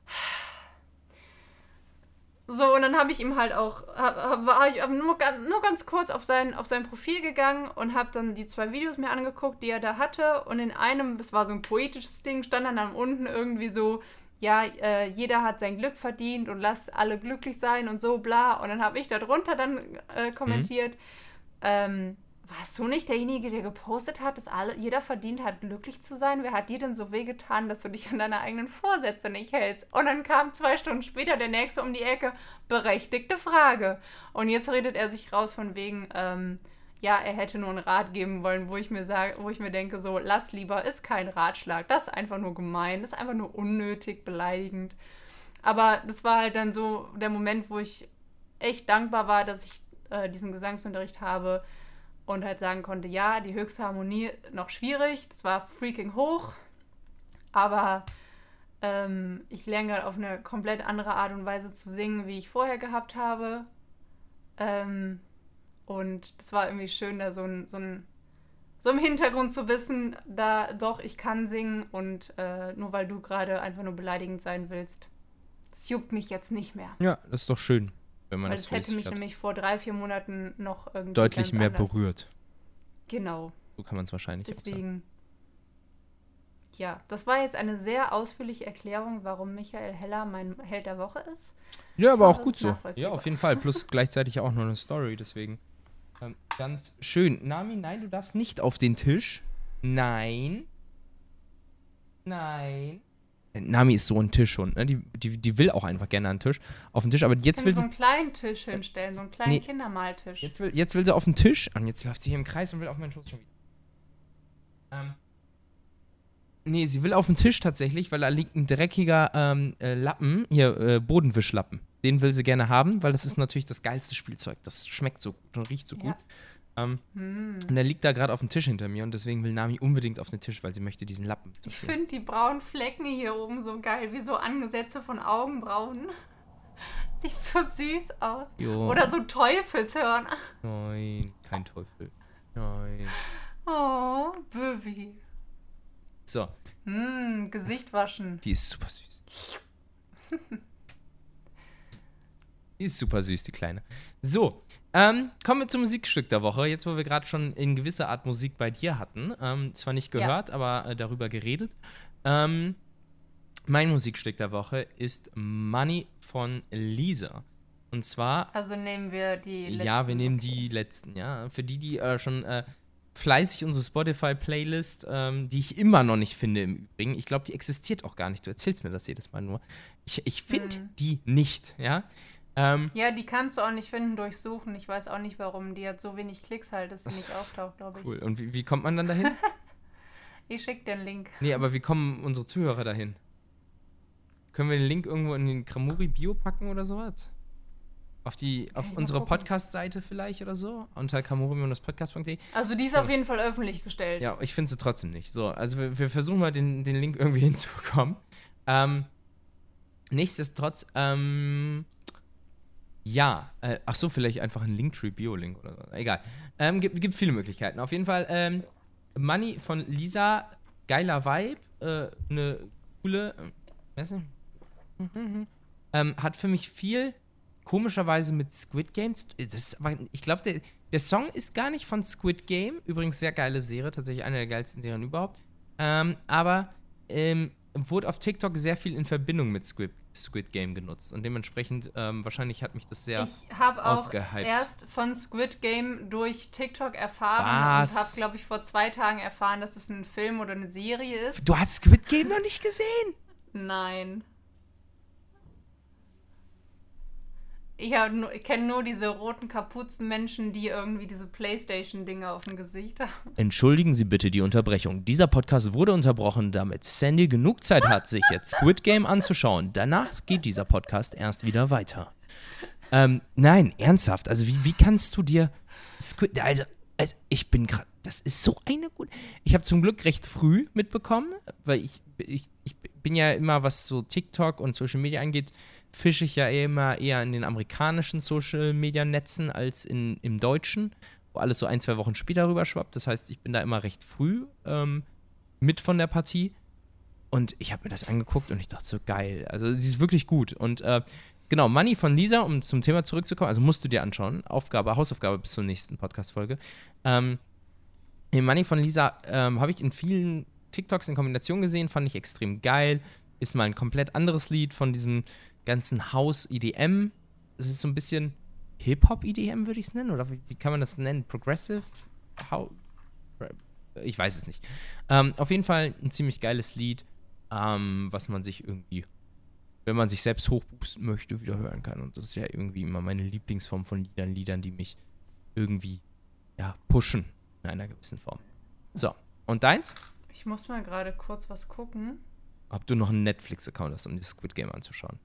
[sighs] so, und dann habe ich ihm halt auch, hab, hab, war ich nur, nur ganz kurz auf sein, auf sein Profil gegangen und habe dann die zwei Videos mir angeguckt, die er da hatte. Und in einem, das war so ein poetisches Ding, stand dann, dann unten irgendwie so, ja, äh, jeder hat sein Glück verdient und lasst alle glücklich sein und so, bla. Und dann habe ich darunter dann äh, kommentiert, mhm. ähm, warst du nicht derjenige, der gepostet hat, dass alle, jeder verdient hat, glücklich zu sein? Wer hat dir denn so wehgetan, dass du dich an deine eigenen Vorsätze nicht hältst? Und dann kam zwei Stunden später der nächste um die Ecke, berechtigte Frage. Und jetzt redet er sich raus von wegen, ähm, ja, er hätte nur einen Rat geben wollen, wo ich mir sage, wo ich mir denke, so, lass lieber, ist kein Ratschlag. Das ist einfach nur gemein, das ist einfach nur unnötig, beleidigend. Aber das war halt dann so der Moment, wo ich echt dankbar war, dass ich äh, diesen Gesangsunterricht habe und halt sagen konnte, ja, die höchste Harmonie noch schwierig, das war freaking hoch, aber ähm, ich lerne gerade auf eine komplett andere Art und Weise zu singen, wie ich vorher gehabt habe. Ähm, und das war irgendwie schön, da so ein, so ein, so im Hintergrund zu wissen, da doch, ich kann singen und äh, nur weil du gerade einfach nur beleidigend sein willst. Das juckt mich jetzt nicht mehr.
Ja, das ist doch schön, wenn man
Weil
das
es hätte mich
hat.
nämlich vor drei, vier Monaten noch irgendwie.
deutlich mehr
anders-
berührt.
Genau.
So kann man es wahrscheinlich.
Deswegen. Ja, das war jetzt eine sehr ausführliche Erklärung, warum Michael Heller mein Held der Woche ist.
Ja, aber auch
es
gut so. Ja, auf jeden Fall. Plus [laughs] gleichzeitig auch noch eine Story, deswegen. Ähm, ganz schön. Nami, nein, du darfst nicht auf den Tisch. Nein. Nein. Nami ist so ein Tischhund, ne? Die, die, die will auch einfach gerne den Tisch. Auf den Tisch, aber jetzt will
so
sie.
einen kleinen Tisch hinstellen, so einen kleinen
Nee.
Kindermaltisch.
Jetzt will, jetzt will sie auf den Tisch und jetzt läuft sie hier im Kreis und will auf meinen Schoß schon wieder. Ähm. Nee, sie will auf den Tisch tatsächlich, weil da liegt ein dreckiger ähm, äh, Lappen, hier, äh, Bodenwischlappen. Den will sie gerne haben, weil das ist natürlich das geilste Spielzeug. Das schmeckt so gut und riecht so
Ja.
gut. Ähm,
Hm.
und der liegt da gerade auf dem Tisch hinter mir und deswegen will Nami unbedingt auf den Tisch, weil sie möchte diesen Lappen.
Ich finde die braunen Flecken hier oben so geil, wie so Angesätze von Augenbrauen. [laughs] Sieht so süß aus.
Jo.
Oder so Teufelshörner.
Nein, kein Teufel. Nein.
Oh, Baby.
So,
Hm, Gesicht waschen.
die ist super süß. [laughs] die ist super süß, die Kleine. So, ähm, kommen wir zum Musikstück der Woche. Jetzt, wo wir gerade schon in gewisser Art Musik bei dir hatten. Ähm, zwar nicht
Ja.
gehört, aber äh, darüber geredet. Ähm, mein Musikstück der Woche ist Money von Lisa. Und zwar
Also nehmen wir die letzten.
Ja, wir nehmen die letzten, ja. Für die, die äh, schon äh, fleißig unsere Spotify-Playlist, ähm, die ich immer noch nicht finde im Übrigen. Ich glaube, die existiert auch gar nicht. Du erzählst mir das jedes Mal nur. Ich, ich finde
Hm.
die nicht, ja. Ähm,
Ja, die kannst du auch nicht finden durch Suchen. Ich weiß auch nicht warum. Die hat so wenig Klicks halt, dass sie nicht auftaucht, glaube ich.
cool. Und wie, wie kommt man dann dahin? [laughs]
Ich schick dir einen Link.
nee, aber wie kommen unsere Zuhörer dahin? Können wir den Link irgendwo in den Kramuri-Bio packen oder sowas? Auf, die, auf
mal
unsere. Podcast-Seite vielleicht oder so? Unter kamuri-podcast.de.
Also die ist auf jeden Fall öffentlich gestellt.
Ja, ich finde sie trotzdem nicht. So, also wir, wir versuchen mal den, den Link irgendwie [laughs] hinzubekommen. Ähm, nichtsdestotrotz, ähm, ja, äh, ach so, vielleicht einfach ein Linktree Bio-Link oder so. Egal. Ähm, gibt, gibt viele Möglichkeiten. Auf jeden Fall, ähm, Money von Lisa, geiler Vibe, äh, eine coole, äh, weiß nicht, [laughs] ähm, hat für mich viel komischerweise mit Squid Games. Das ich glaube, der, der Song ist gar nicht von Squid Game. Übrigens sehr geile Serie, tatsächlich eine der geilsten Serien überhaupt. Ähm, aber ähm, wurde auf TikTok sehr viel in Verbindung mit Squid, Squid Game genutzt. Und dementsprechend, ähm, wahrscheinlich hat mich das sehr.
Ich habe auch
aufgehypt.
erst von Squid Game durch TikTok erfahren
Was?
und habe, glaube ich, vor zwei Tagen erfahren, dass es ein Film oder eine Serie ist.
Du hast Squid Game noch nicht gesehen?
Nein. Ich, ich kenne nur diese roten Kapuzenmenschen, die irgendwie diese Playstation-Dinger auf dem Gesicht haben.
Entschuldigen Sie bitte die Unterbrechung. Dieser Podcast wurde unterbrochen, damit Sandy genug Zeit hat, sich jetzt Squid Game anzuschauen. Danach geht dieser Podcast erst wieder weiter. Ähm, nein, ernsthaft. Also, wie, wie kannst du dir Squid. Also, also ich bin gerade. Das ist so eine gute. Ich habe zum Glück recht früh mitbekommen, weil ich, ich, ich bin ja immer, was so TikTok und Social Media angeht, fische ich ja immer eher in den amerikanischen Social Media Netzen als in, im deutschen, wo alles so ein, zwei Wochen später rüberschwappt. Das heißt, ich bin da immer recht früh ähm, mit von der Partie. Und ich habe mir das angeguckt und ich dachte so, geil. Also, sie ist wirklich gut. Und äh, genau, Money von Lisa, um zum Thema zurückzukommen, also musst du dir anschauen. Aufgabe, Hausaufgabe bis zur nächsten Podcast-Folge. Ähm, Money von Lisa ähm, habe ich in vielen TikToks in Kombination gesehen, fand ich extrem geil. Ist mal ein komplett anderes Lied von diesem ganzen House-EDM. Es ist so ein bisschen Hip-Hop-EDM, würde ich es nennen. Oder wie, kann man das nennen? Progressive? How? Ich weiß es nicht. Ähm, auf jeden Fall ein ziemlich geiles Lied, ähm, was man sich irgendwie, wenn man sich selbst hochboosten möchte, wieder hören kann. Und das ist ja irgendwie immer meine Lieblingsform von Liedern, Liedern, die mich irgendwie ja, pushen in einer gewissen Form. So, und deins?
Ich muss mal gerade kurz was gucken.
Ob du noch einen Netflix-Account hast, um das Squid Game anzuschauen?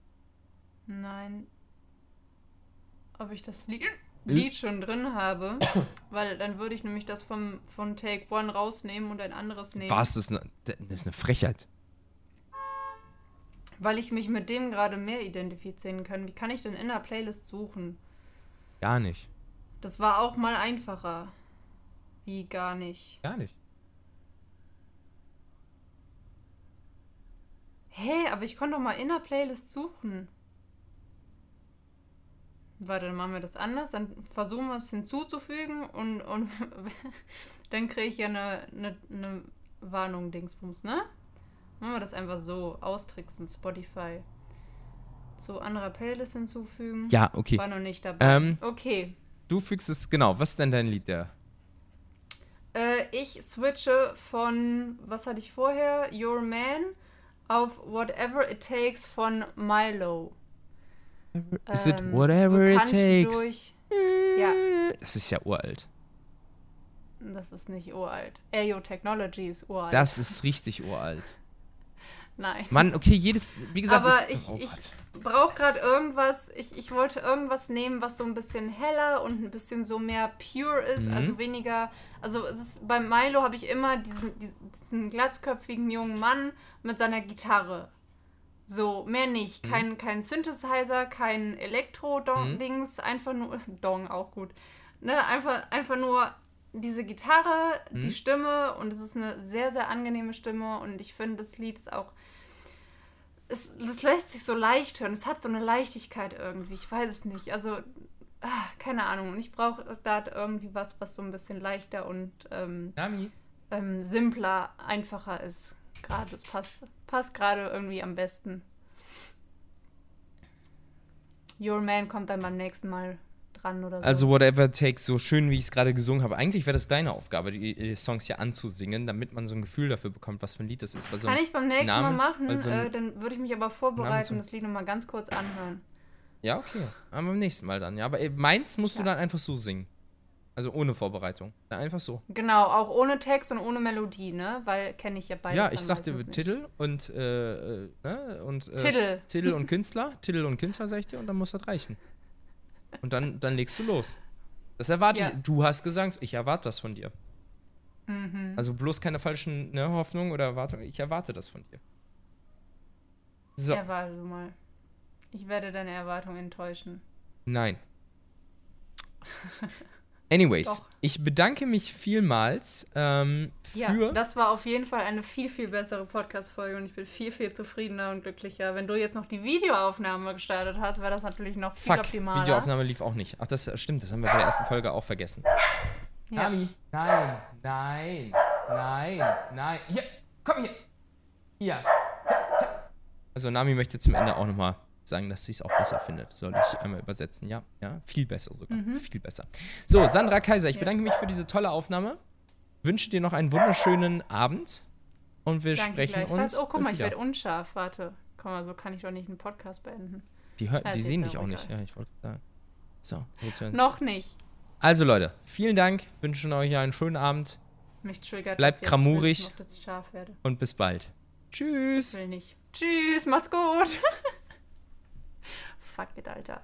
Nein. Ob ich das Lied, Lied schon drin habe, [coughs] weil dann würde ich nämlich das vom, von Take One rausnehmen und ein anderes nehmen.
Was? Das ist, eine, das ist eine Frechheit.
Weil ich mich mit dem gerade mehr identifizieren kann. Wie kann ich denn in der Playlist suchen?
Gar nicht.
Das war auch mal einfacher. Wie gar nicht.
Gar nicht.
Hä, hey, aber ich konnte doch mal in der Playlist suchen. Warte, dann machen wir das anders. Dann versuchen wir es hinzuzufügen und, und [laughs] dann kriege ich ja eine, eine, eine Warnung, Dingsbums, ne? Machen wir das einfach so. Austricksen, Spotify. Zu anderer Playlist hinzufügen.
Ja, okay.
War noch nicht dabei.
Ähm,
okay.
Du fügst es, genau. Was ist denn dein Lied der?
Äh, ich switche von, was hatte ich vorher? Your Man auf Whatever It Takes von Milo.
Is it
Ähm,
whatever
du
it takes?
Durch, Ja.
Das ist ja uralt.
das ist nicht uralt. Ayo Technology ist uralt.
Das ist richtig uralt. [laughs]
Nein.
Mann, okay, jedes, wie gesagt.
Aber ich,
oh
ich brauche gerade irgendwas, ich, ich wollte irgendwas nehmen, was so ein bisschen heller und ein bisschen so mehr pure ist,
Mhm.
also weniger, also es ist, beim Milo habe ich immer diesen, diesen glatzköpfigen jungen Mann mit seiner Gitarre. So, mehr nicht.
Mhm.
Kein, kein Synthesizer, kein
Mhm.
Elektro-Dings, einfach nur, [laughs] Dong auch gut. Ne, einfach, einfach nur diese Gitarre,
Mhm.
die Stimme und es ist eine sehr, sehr angenehme Stimme und ich finde, das Lied ist auch es, das lässt sich so leicht hören. Es hat so eine Leichtigkeit irgendwie. Ich weiß es nicht. Also, ah, keine Ahnung. Und ich brauche da irgendwie was, was so ein bisschen leichter und ähm, ähm, simpler, einfacher ist. Gerade, das passt, passt gerade irgendwie am besten. Your Man kommt dann beim nächsten Mal dran oder so.
Also Whatever Takes, so schön wie ich es gerade gesungen habe. Eigentlich wäre das deine Aufgabe, die äh, Songs hier anzusingen, damit man so ein Gefühl dafür bekommt, was für ein Lied das ist. So
Kann ich beim nächsten
Name-
Mal machen,
so
äh, dann würde ich mich aber vorbereiten und das Lied nochmal ganz kurz anhören.
ja, okay. Aber beim nächsten Mal dann, ja. Aber äh, meins musst du
Ja.
dann einfach so singen. Also ohne Vorbereitung. Einfach so.
Genau, auch ohne Text und ohne Melodie, ne? Weil kenne ich ja beides.
ja, ich sagte. Titel und, äh, äh, ne? und äh,
Titel.
Titel und [laughs] Künstler. Titel und Künstler, sag ich dir, und dann muss das reichen. Und dann, dann legst du los. Das erwarte
Ja.
ich. Du hast gesagt, ich erwarte das von dir.
Mhm.
Also bloß keine falschen ne, Hoffnungen oder Erwartungen. Ich erwarte das von dir. So,
Ja, warte mal. Ich werde deine Erwartungen enttäuschen.
nein. [laughs] Anyways,
Doch.
ich bedanke mich vielmals ähm,
Ja,
für.
das war auf jeden Fall eine viel, viel bessere Podcast-Folge und ich bin viel, viel zufriedener und glücklicher. Wenn du jetzt noch die Videoaufnahme gestartet hast, wäre das natürlich noch viel
Fuck,
optimaler.
Videoaufnahme lief auch nicht. Ach, das stimmt, das haben wir bei der ersten Folge auch vergessen.
Ja.
Nami, nein, nein, nein, nein. Hier, komm hier. Hier. Also Nami möchte zum Ende auch nochmal sagen, dass sie es auch besser findet. Soll ich einmal übersetzen? Ja, ja, viel besser sogar,
Mhm.
viel besser. So, Sandra Kaiser, ich bedanke mich für diese tolle Aufnahme. Wünsche dir noch einen wunderschönen Abend und wir
Danke
sprechen uns.
Oh, guck mal, ich werde unscharf. Warte. Guck mal, so kann ich doch nicht einen Podcast beenden.
Die, hör,
Ja,
die sehen dich
auch
auch nicht.
egal.
Ja, ich wollte sagen. So, jetzt hören.
Noch nicht.
Also Leute, vielen Dank, wünschen euch einen schönen Abend
Mich triggert
Bleibt
ich werde.
und bis bald. Tschüss.
Will nicht. Tschüss, macht's gut. [laughs] Fuck it, Alter.